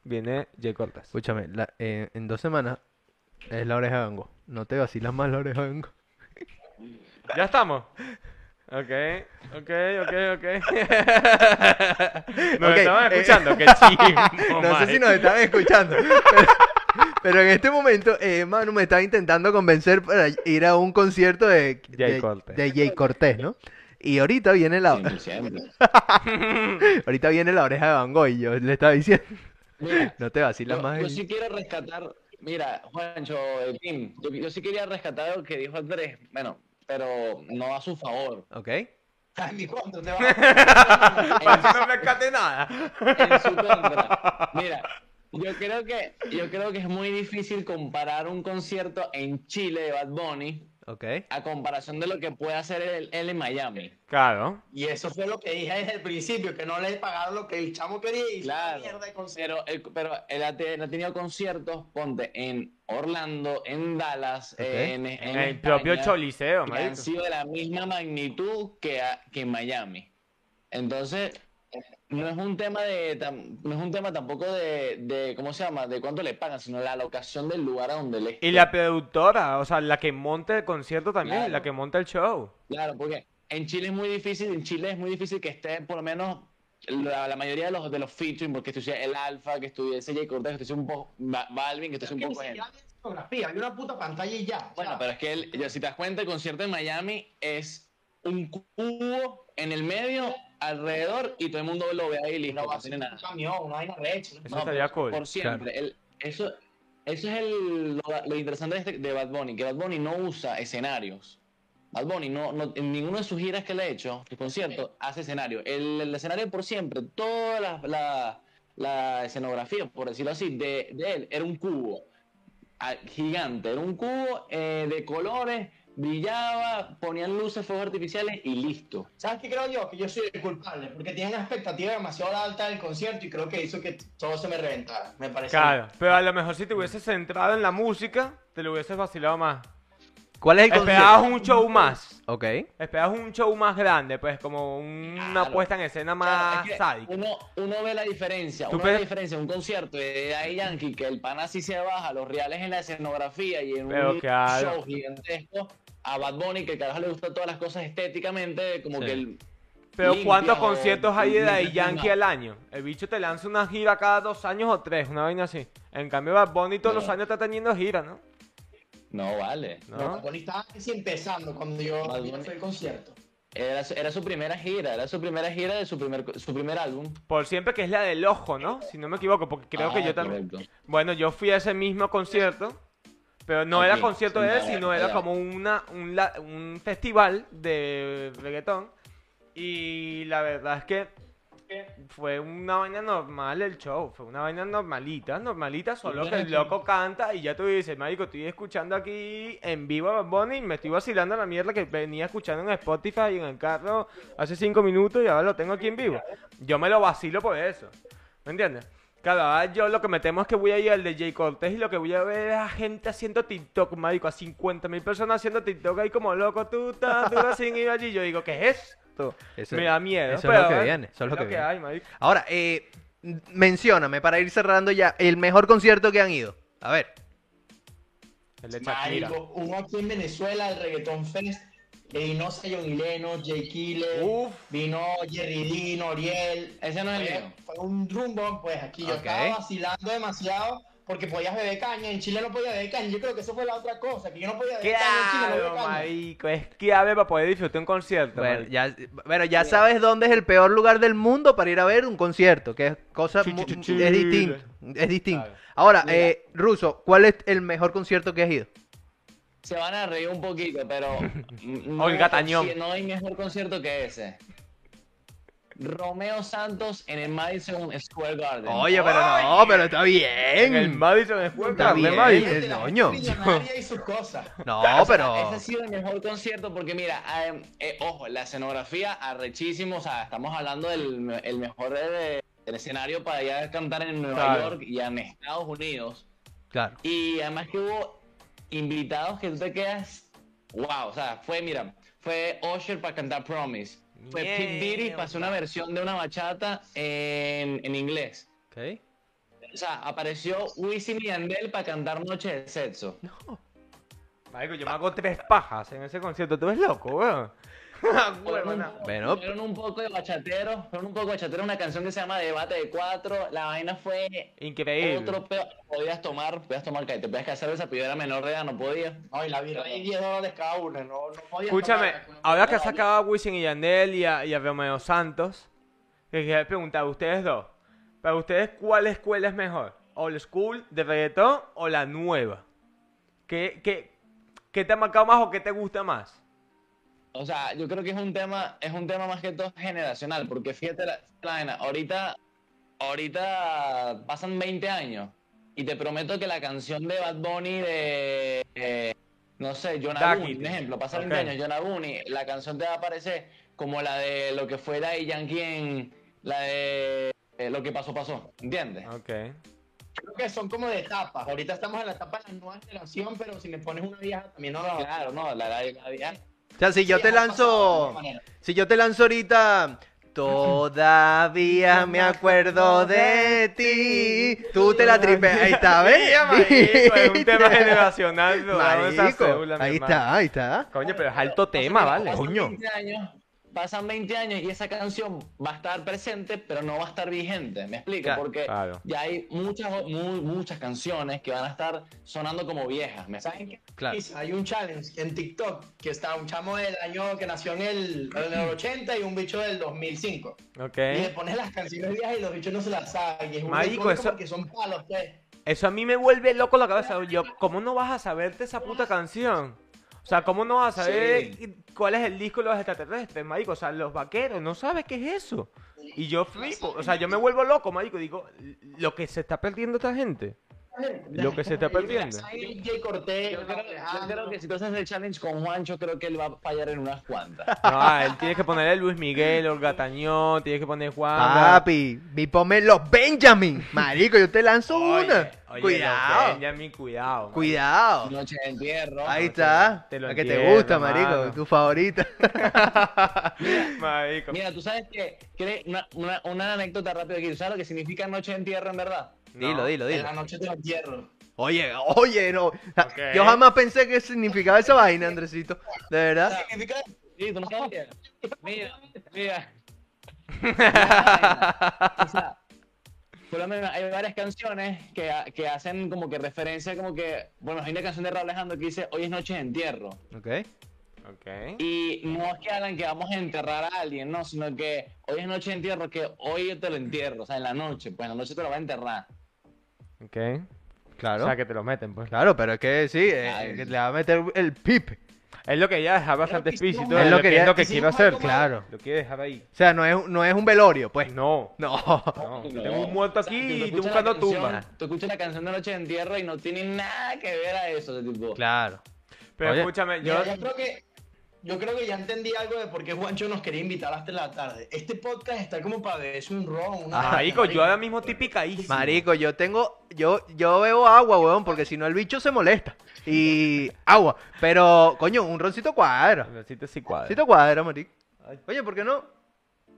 viene Jay Cortés. Escúchame, la- eh, en dos semanas es la oreja de Bango. No te vacilas más la oreja de Bango. ¿Ya estamos? Ok, ok, ok, ok. ¿Nos Ok, estaban eh, escuchando? ¡Qué chimbo, No sé si nos están escuchando. Pero, pero en este momento, eh, Manu me estaba intentando convencer para ir a un concierto de, Jay de, Cortés. de Jay Cortés, ¿no? Y ahorita viene la Siempre, siempre. ahorita viene la oreja de Bango y yo le estaba diciendo, Mira, no te vacilas yo, más. yo sí quiero rescatar, mira, Juancho, el Tim, yo, yo sí quería rescatar lo que dijo Andrés, bueno, pero no a su favor. ¿Ok? Mi contra, te va no me escate nada. en su contra. Mira, yo creo que yo creo que es muy difícil comparar un concierto en Chile de Bad Bunny A comparación de lo que puede hacer él, él en Miami. Claro. Y eso fue lo que dije desde el principio, que no le pagaron lo que el chamo quería y Claro, mierda de concierto. pero, él- pero él ha, te- ha tenido conciertos, ponte, en Orlando, en Dallas, en, en En el propio Choliseo, que marico. han sido de la misma magnitud que, a- que en Miami. Entonces, no es un tema de tam- no es un tema tampoco de, de ¿cómo se llama? de cuánto le pagan, sino la locación del lugar a donde le Y la productora, o sea, la que monta el concierto también, Claro. la que monta el show. Claro, porque en Chile es muy difícil, en Chile es muy difícil que esté por lo menos la, la mayoría de los de los featuring, porque estuviese el Alfa, que estuviese Jay Cortez, que estuviese un poco Ba- Balvin, que estuviese un poco gente. había una puta pantalla y ya. o Bueno, sea, pero es que yo, si te das cuenta, el concierto en Miami es un cubo en el medio, alrededor, y todo el mundo lo ve ahí y listo, no va a no ser tiene un nada. camión, una vaina recha. Eso No, estaría cool. por siempre. El- eso, eso es el, lo, lo interesante de, este- de Bad Bunny, que Bad Bunny no usa escenarios. Bad Bunny no, no- en ninguno de sus giras que le ha hecho, sus conciertos, hace escenario. El, el escenario por siempre, toda la, la- la escenografía, por decirlo así, de, de él era un cubo ah, gigante, era un cubo eh, de colores, brillaba, ponían luces, fuegos artificiales y listo. ¿Sabes qué creo yo? Que yo soy el culpable, porque tenía una expectativa demasiado alta del concierto y creo que hizo que todo se me reventara, me parece. Claro, pero a lo mejor si te hubieses centrado en la música, te lo hubieses vacilado más. ¿Cuál es el Esperabas concierto? un show más. Ok. Esperabas un show más grande, pues como una Claro. puesta en escena Claro, más es que sádica. Uno, uno ve la diferencia, Tú uno ve la diferencia en un concierto de Daddy Yankee que el pana sí se baja los reales en la escenografía y en Pero un claro. show gigantesco a Bad Bunny que el carajo le gusta todas las cosas estéticamente como Sí. que el Pero ¿cuántos conciertos hay de Daddy Yankee al año? El bicho te lanza una gira cada dos años o tres, una vaina así. En cambio, Bad Bunny todos No. los años está teniendo gira, ¿no? No vale. ¿No? Bad Bunny estaba casi empezando cuando yo Bad yo Bunny. fui al concierto. Era, su- era su primera gira, era su primera gira de su primer su primer álbum. Por siempre que es la del ojo, ¿no? Si no me equivoco, porque creo que Ah, yo también... Bueno, yo fui a ese mismo concierto, Pero no era Aquí, concierto de él, sin sino era como una, un, un festival de reggaetón. Y la verdad es que fue una vaina normal el show, fue una vaina normalita, normalita, solo que el loco canta y ya tú dices, marico, estoy escuchando aquí en vivo a Bad Bunny y me estoy vacilando la mierda que venía escuchando en Spotify y en el carro hace cinco minutos y ahora lo tengo aquí en vivo. Yo me lo vacilo por eso, ¿me entiendes? Claro, yo lo que me temo es que voy a ir al de Jay Cortés y lo que voy a ver es a gente haciendo TikTok, marico, a 50 mil personas haciendo TikTok ahí como loco, tú, estás, tú, así, y allí. Yo digo, ¿qué es esto? Eso- me da miedo. eso es lo que viene, eso es lo que viene. hay, marico. Ahora, eh, mencióname para ir cerrando ya el mejor concierto que han ido. A ver. El de. Marico, hubo aquí en Venezuela el Reggaeton Fest. Que vino Zion Leno, Jay Killer, Uf. vino Jerry Dean, Oriel. Ese no es el Fue, mío. fue un rumbo, pues aquí yo estaba vacilando demasiado porque podías beber caña. En Chile no podía beber caña. Yo creo que eso fue la otra cosa, que yo no podía beber caña en Chile, no Claro, bebía caña. marico, es clave para poder disfrutar un concierto. Bueno, ya, bueno, ya sabes dónde es el peor lugar del mundo para ir a ver un concierto, que es cosa es distinto, es distinto. Claro. Ahora, eh, Ruso, ¿cuál es el mejor concierto que has ido? Se van a reír un poquito, pero. no, Olga Tañón. no hay mejor concierto que ese. Romeo Santos en el Madison Square Garden. Oye, pero no, pero está En el bien. Madison Square Está Garden, bien. marico. el doño. y sus cosas. No, Ese pero ha sido el mejor concierto porque, mira, eh, eh, ojo, la escenografía arrechísimo. O sea, estamos hablando del el mejor eh, el escenario para ir a cantar en Nueva Claro. York y en Estados Unidos. claro. Y además que hubo invitados que tú te quedas. Wow, o sea, fue, mira, fue Usher para cantar Promise. Fue Pete Diddy para hacer una versión de una bachata en, en inglés. Ok. O sea, apareció Wisin y Yandel para cantar Noche de Sexo. Marico, yo me hago tres pajas en ese concierto. ¿Tú eres loco, weón? Fueron un, Bueno. fueron un poco de bachateros, fueron un poco de bachateros, una canción que se llama Debate de Cuatro. La vaina fue Increíble. otro peor. Podías tomar, podías tomar, te podías casar esa era menor de edad, no podía. No, y la ahí 10 dólares cada una. No, no podía Escúchame, tomar ahora que has sacado a Wisin y Yandel y a, y a Romeo Santos, que quería preguntar a ustedes dos, para ustedes, ¿cuál escuela es mejor? ¿Old School de reggaetón o la nueva? ¿Qué, qué, qué te ha marcado más o qué te gusta más? O sea, yo creo que es un tema, es un tema más que todo generacional, porque fíjate la, la ahorita, ahorita pasan 20 años y te prometo que la canción de Bad Bunny de, eh, no sé. Aguni, un ejemplo, pasan 20 Ok. años, John Aguni, la canción te va a parecer como la de lo que fue de Yankee en, la de eh, Lo que pasó, pasó, ¿entiendes? Ok. Creo que son como de etapas. Ahorita estamos en la etapa de la nueva generación, pero si me pones una vieja también no la Claro, no, la, la, la- la- O sea, si yo Sí, te lanzo, si yo te lanzo ahorita, todavía me acuerdo de ti, tú te la tripeas, ahí está, ¿ves? Sí, marico, es un tema generacional. Marico, cédula, ahí está, ahí está. Coño, pero es alto tema, ¿vale? Coño. 20 años, pasan 20 años y esa canción va a estar presente, pero no va a estar vigente. ¿Me explico? Claro, Porque claro. ya hay muchas, mu- muchas canciones que van a estar sonando como viejas. ¿me ¿Saben qué? Claro. Hay un challenge en TikTok que está un chamo del año que nació en el, en el 80 y un bicho del 2005. Ok. Y le pones las canciones viejas y los bichos no se las saben. Y es Marico, eso- porque son palos. Eso a mí me vuelve loco la cabeza. Yo, ¿cómo no vas a saberte esa puta canción? O sea, ¿cómo no vas a saber cuál es el disco de los extraterrestres, marico? O sea, los vaqueros, ¿no sabes qué es eso? Y yo flipo, o sea, yo me vuelvo loco, marico. Digo, lo que se está perdiendo esta gente. Lo que se está perdiendo. Yo creo, yo creo que si tú haces el challenge con Juancho, creo que él va a fallar en unas cuantas. No, él tiene que ponerle Luis Miguel, Olga Tañón, tiene que poner Juan. Papi, mi ponme los Benjamin, marico, yo te lanzo una. Oye, Cuidado, Benjamin, cuidado. marico. cuidado. Noche de entierro. Ahí está. te lo La que te gusta, marico, tu favorita. Marico. Mira, tú sabes que, una, una, una anécdota rápida aquí. ¿Tú sabes lo que significa noche de entierro en verdad? Dilo, dilo, En dilo. la noche te lo entierro. Oye, oye, no. Yo jamás pensé que significaba esa vaina, Andresito. De verdad. Significa Sí, tú no sabías. Mira, mira. o sea, por lo menos hay varias canciones que, que hacen como que referencia, como que, bueno, hay una canción de Raúl Alejandro que dice Hoy es noche de entierro. Ok. Ok. Y no es que hablan que vamos a enterrar a alguien, no, sino que hoy es noche de entierro, que hoy yo te lo entierro, o sea, en la noche, pues en la noche te lo va a enterrar. Ok. Claro. O sea, que te lo meten, pues. Claro, pero es que sí, eh, Ay. que le va a meter el pipe. Es lo que ella dejaba bastante explícito. Es lo que que, ya- es lo que quiero hacer. Claro. Lo quiero dejar ahí. O sea, no es, no es un velorio, pues. No. No. No, No. tengo un muerto O sea, aquí y estoy buscando tumba. Tú escuchas la canción de Noche de Entierro y no tiene nada que ver a eso, tipo. Claro. Pero Oye. escúchame, yo. Mira, yo creo que yo creo que ya entendí algo de por qué Juancho nos quería invitar hasta la tarde. Este podcast está como para beberse un ron, una. Marico, yo ahora mismo estoy picadísimo. Marico, yo tengo, yo, yo bebo agua, weón, porque si no el bicho se molesta. Y agua. Pero, coño, un roncito cuadra. Necesito sí cuadra. Roncito cuadra, marico. Oye, ¿por qué no?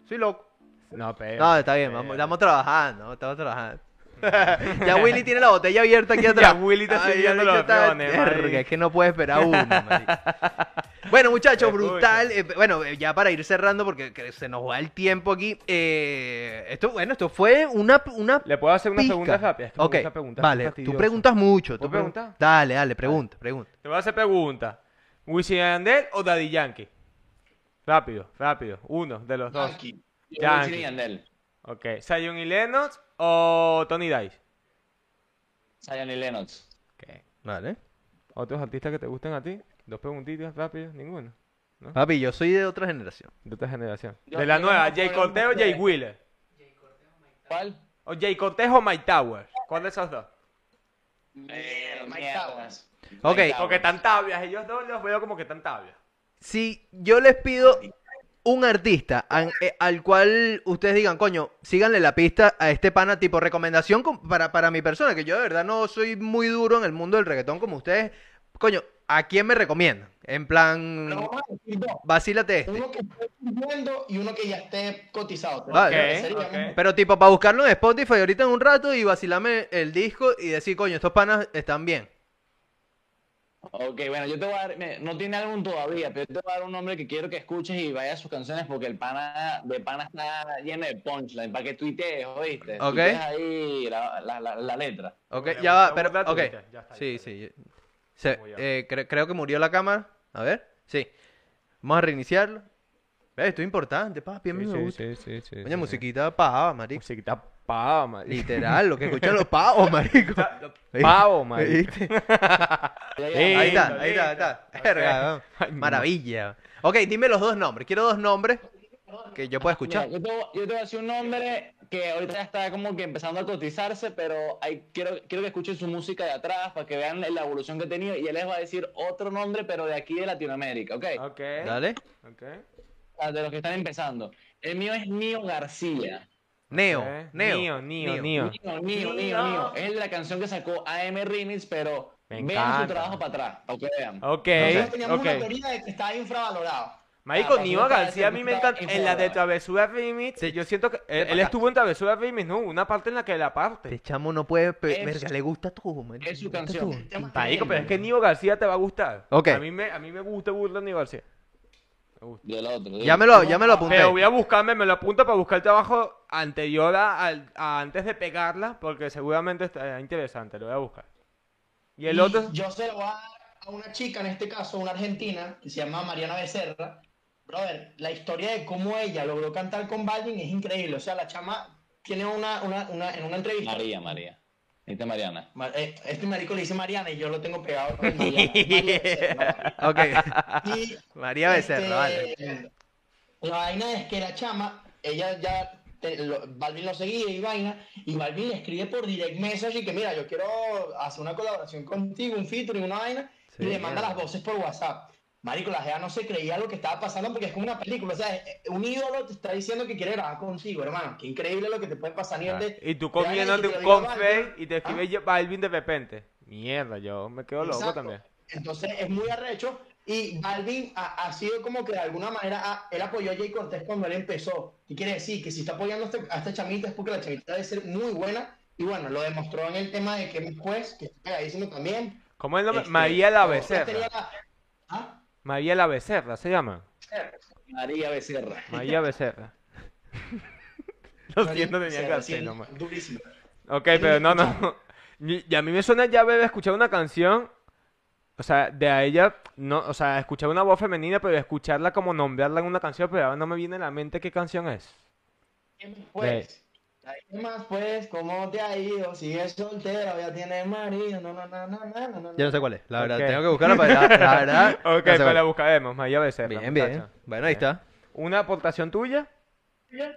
Soy loco. No, pero. No, está bien, vamos, estamos trabajando, estamos trabajando. ya Willy tiene la botella abierta aquí atrás. Ya Willy está Ay, sirviendo el bicho los está- es que no puede esperar uno, marico. Bueno, muchachos, brutal. eh, bueno, eh, ya para ir cerrando, porque que se nos va el tiempo aquí. eh, esto, bueno, esto fue una, una ¿Le puedo hacer una pizca. pregunta rápida? Preguntar, vale, tú preguntas mucho. ¿Puedo tú pregun- preguntar? Dale, dale, pregunta, pregunta. Te voy a hacer pregunta. ¿Wisin y Yandel o Daddy Yankee? Rápido, rápido. Uno de los dos. Yankee. Yankee. Wisin Yandel. Ok. ¿Zion y Lennox o Tony Dice? Zion y Lennox. Ok. Vale. ¿Otros artistas que te gusten a ti? Dos preguntitas rápido, ninguno. Papi, yo soy de otra generación. De otra generación. Yo- de la nueva, no Jay Cortez o. Jay Wheeler. ¿Cuál? O Jay Cortez o Mike Towers. ¿Cuál de esos dos? Eh, Mike mierda. Towers. Ok. Mike Porque tan tabias, ellos dos los veo como que tan tabias. Si yo les pido un artista an- eh, al cual ustedes digan, coño, síganle la pista a este pana, tipo recomendación com- para, para mi persona, que yo de verdad no soy muy duro en el mundo del reggaetón como ustedes, coño, ¿a quién me recomiendan? En plan, Pero decir dos. vacílate este. Uno que esté cumpliendo y uno que ya esté cotizado. Vale. Mejor. ok. Pero tipo, para buscarlo en Spotify ahorita en un rato y vacilame el disco y decir, coño, estos panas están bien. Ok, bueno, yo te voy a dar, no tiene álbum todavía, pero yo te voy a dar un nombre que quiero que escuches y vayas a sus canciones porque el pana de pana está lleno de punchline, para que tuitees, ¿oíste? Ok. Tuitees ahí la, la, la, la letra. Ok, Bueno, ya va, pero, ok. Twitter, ya está, Sí, ya está. sí. Se- eh, cre- creo que murió la cámara. A ver, sí. Vamos a reiniciarlo. Esto es importante, papi, a mí Sí, me sí, gusta. sí, sí, sí, Coño, sí. musiquita pava, marico. Musiquita pava, marico. Literal, lo que escuchan los pavos, marico. Pavo, marico. Ahí está, ahí está, ahí está. lindo. Verga, Ok. ¿no? Ay, Maravilla. Ok, dime los dos nombres. Quiero dos nombres que yo pueda escuchar. Mira, yo, te, voy- yo te voy a decir un nombre que ahorita ya está como que empezando a cotizarse, pero hay, quiero, quiero que escuchen su música de atrás para que vean la evolución que ha tenido y él les va a decir otro nombre, pero de aquí de Latinoamérica, ¿ok? Ok. Dale. Ok. Ah, De los que están empezando. El mío es Nio García. Neo, Ok. Neo. Neo, Neo, Neo. Nio, Nio, Nio. Es la canción que sacó AM Remix, pero vean su trabajo para atrás, para que vean. Ok, Nosotros teníamos una ok. teoría de que estaba infravalorado. Marico, Ah, otra García a mí me encanta. En la de. Travesura Remix, yo siento que. Él, estuvo en Travesura Remix, ¿no? Una parte en la que la parte. Este chamo no puede. pe- Es- Verga, le gusta todo, marico. es su le gusta canción. todo. El tema Marico, pero es que Nio García te va a gustar. Ok. A mí me, a mí me gusta burlar Nio García. Me gusta. Y el otro. Ya me lo, ya me lo apunté. Pero voy a buscarme, me lo apunto para buscar el trabajo anterior a, al- a antes de pegarla, porque seguramente está interesante, lo voy a buscar. Y el Y otro, Yo se lo voy a dar a una chica, en este caso una argentina, que se llama Mariana Becerra. Brother, la historia de cómo ella logró cantar con Balvin es increíble. O sea, la chama tiene una, una, una en una entrevista. María, María. Esta es Mariana. Ma- eh, Este marico le dice Mariana y yo lo tengo pegado con Mariana. María Becerra. Ok. Y, María Becerra, este, vale. La vaina es que la chama, ella ya, te- lo- Balvin lo seguía y vaina, y Balvin le escribe por direct message y que mira, yo quiero hacer una colaboración contigo, un featuring, una vaina, Sí, y le manda las voces por WhatsApp. Marico, la Gea no se creía lo que estaba pasando porque es como una película. O sea, eh, un ídolo te está diciendo que quiere grabar contigo, hermano. Qué increíble lo que te puede pasar a nivel de. y tú comiéndote un lo Balvin. y te ¿Ah? escribe Balvin de repente. Mierda, yo me quedo loco también. Entonces es muy arrecho. Y Balvin ha, ha sido como que de alguna manera ha- él apoyó a Jay Cortés cuando él empezó. ¿Qué quiere decir? Que si está apoyando a, este- a esta chamita es porque la chamita debe ser muy buena. Y bueno, lo demostró en el tema de que después, que está pegadísimo también. ¿Cómo es nombre? Este, María la ya Becerra. la- María la Becerra se llama. María Becerra. María Becerra. Lo siento, tenía que hacer nomás. Durísimo. Ok, pero no, no. Y a mí me suena ya haber escuchado una canción. O sea, de a ella, no, o sea, escuchar una voz femenina, pero escucharla como nombrarla en una canción, pero ahora no me viene a la mente qué canción es. ¿Qué más, pues? ¿Qué más, pues? ¿Cómo te ha ido? ¿Sigues soltera o ya tienes marido? No, no, no, no, no, no, no. Yo no sé cuál es, la verdad. Ok. Tengo que buscarla para la, la verdad. Ok, no sé pues cuál la es. buscaremos, María Becerra. Bien, bien. muchacha. Bueno, ahí está. ¿Una aportación tuya?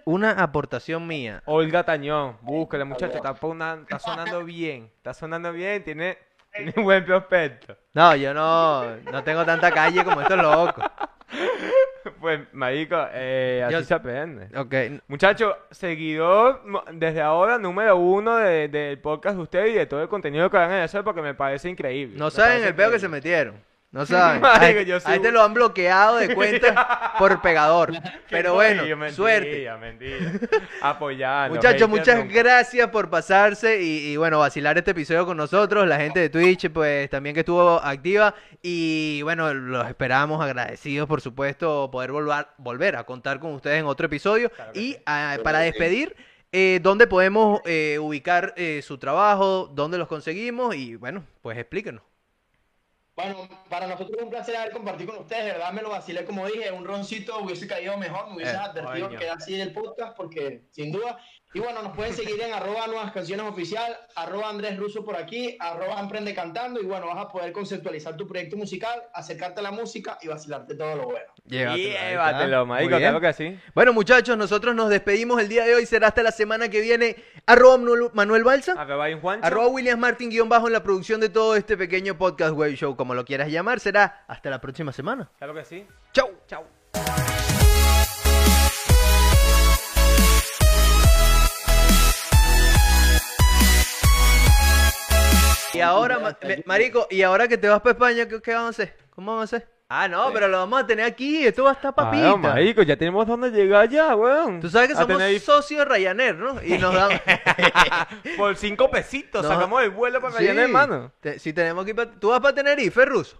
Una aportación mía. Olga Tañón, búscala, muchacho, está, pona- está sonando bien, está sonando bien, tiene, tiene un buen prospecto. No, yo no, no tengo tanta calle como estos locos. Pues, marico, eh, así Yo- se aprende. Ok, Muchacho, seguidor mo- desde ahora número uno de- del podcast de ustedes y de todo el contenido que van a hacer porque me parece increíble. no me saben el peo que se metieron. No saben. Marico, A, yo a soy este lo han bloqueado de cuenta por pegador. Pero bueno, mentira, suerte. Mentira, Apoyando. Muchachos, muchas nunca. gracias por pasarse y, y, bueno, vacilar este episodio con nosotros, la gente de Twitch, pues también que estuvo activa y bueno, los esperamos agradecidos, por supuesto, poder volver, volver a contar con ustedes en otro episodio Claro y sí. ah, para despedir, eh, ¿dónde podemos eh, ubicar eh, su trabajo? ¿Dónde los conseguimos? Y bueno, pues explíquenos. Bueno, para nosotros es un placer haber compartido con ustedes, de verdad me lo vacilé como dije, un roncito hubiese caído mejor, me hubiese Eh, advertido coño. que era así el podcast, porque sin duda, y bueno, nos pueden seguir en arroba nuevas canciones oficial, arroba Andrés Russo por aquí, arroba Emprende Cantando, y bueno, vas a poder conceptualizar tu proyecto musical, acercarte a la música y vacilarte todo lo bueno. Llévatelo, marico, claro que sí. Bueno, muchachos, nosotros nos despedimos el día de hoy. Será hasta la semana que viene. Arroba Manuel, Balsa. Arroba Williams Martin guion bajo en la producción de todo este pequeño podcast web show, como lo quieras llamar. Será hasta la próxima semana. Claro que sí. Chau. Chao. Y ahora, marico, y ahora que te vas para España, ¿qué, qué vamos a hacer? ¿Cómo vamos a hacer? Ah, no, pero lo vamos a tener aquí. Esto va a estar papita. Claro, marico, ya tenemos dónde llegar ya, weón. Tú sabes que A somos socios de Ryanair, ¿no? Y nos dan... Por cinco pesitos No. sacamos el vuelo para Sí. Ryanair, hermano. Te- si tenemos que ir pa- ¿Tú vas para Tenerife, ruso?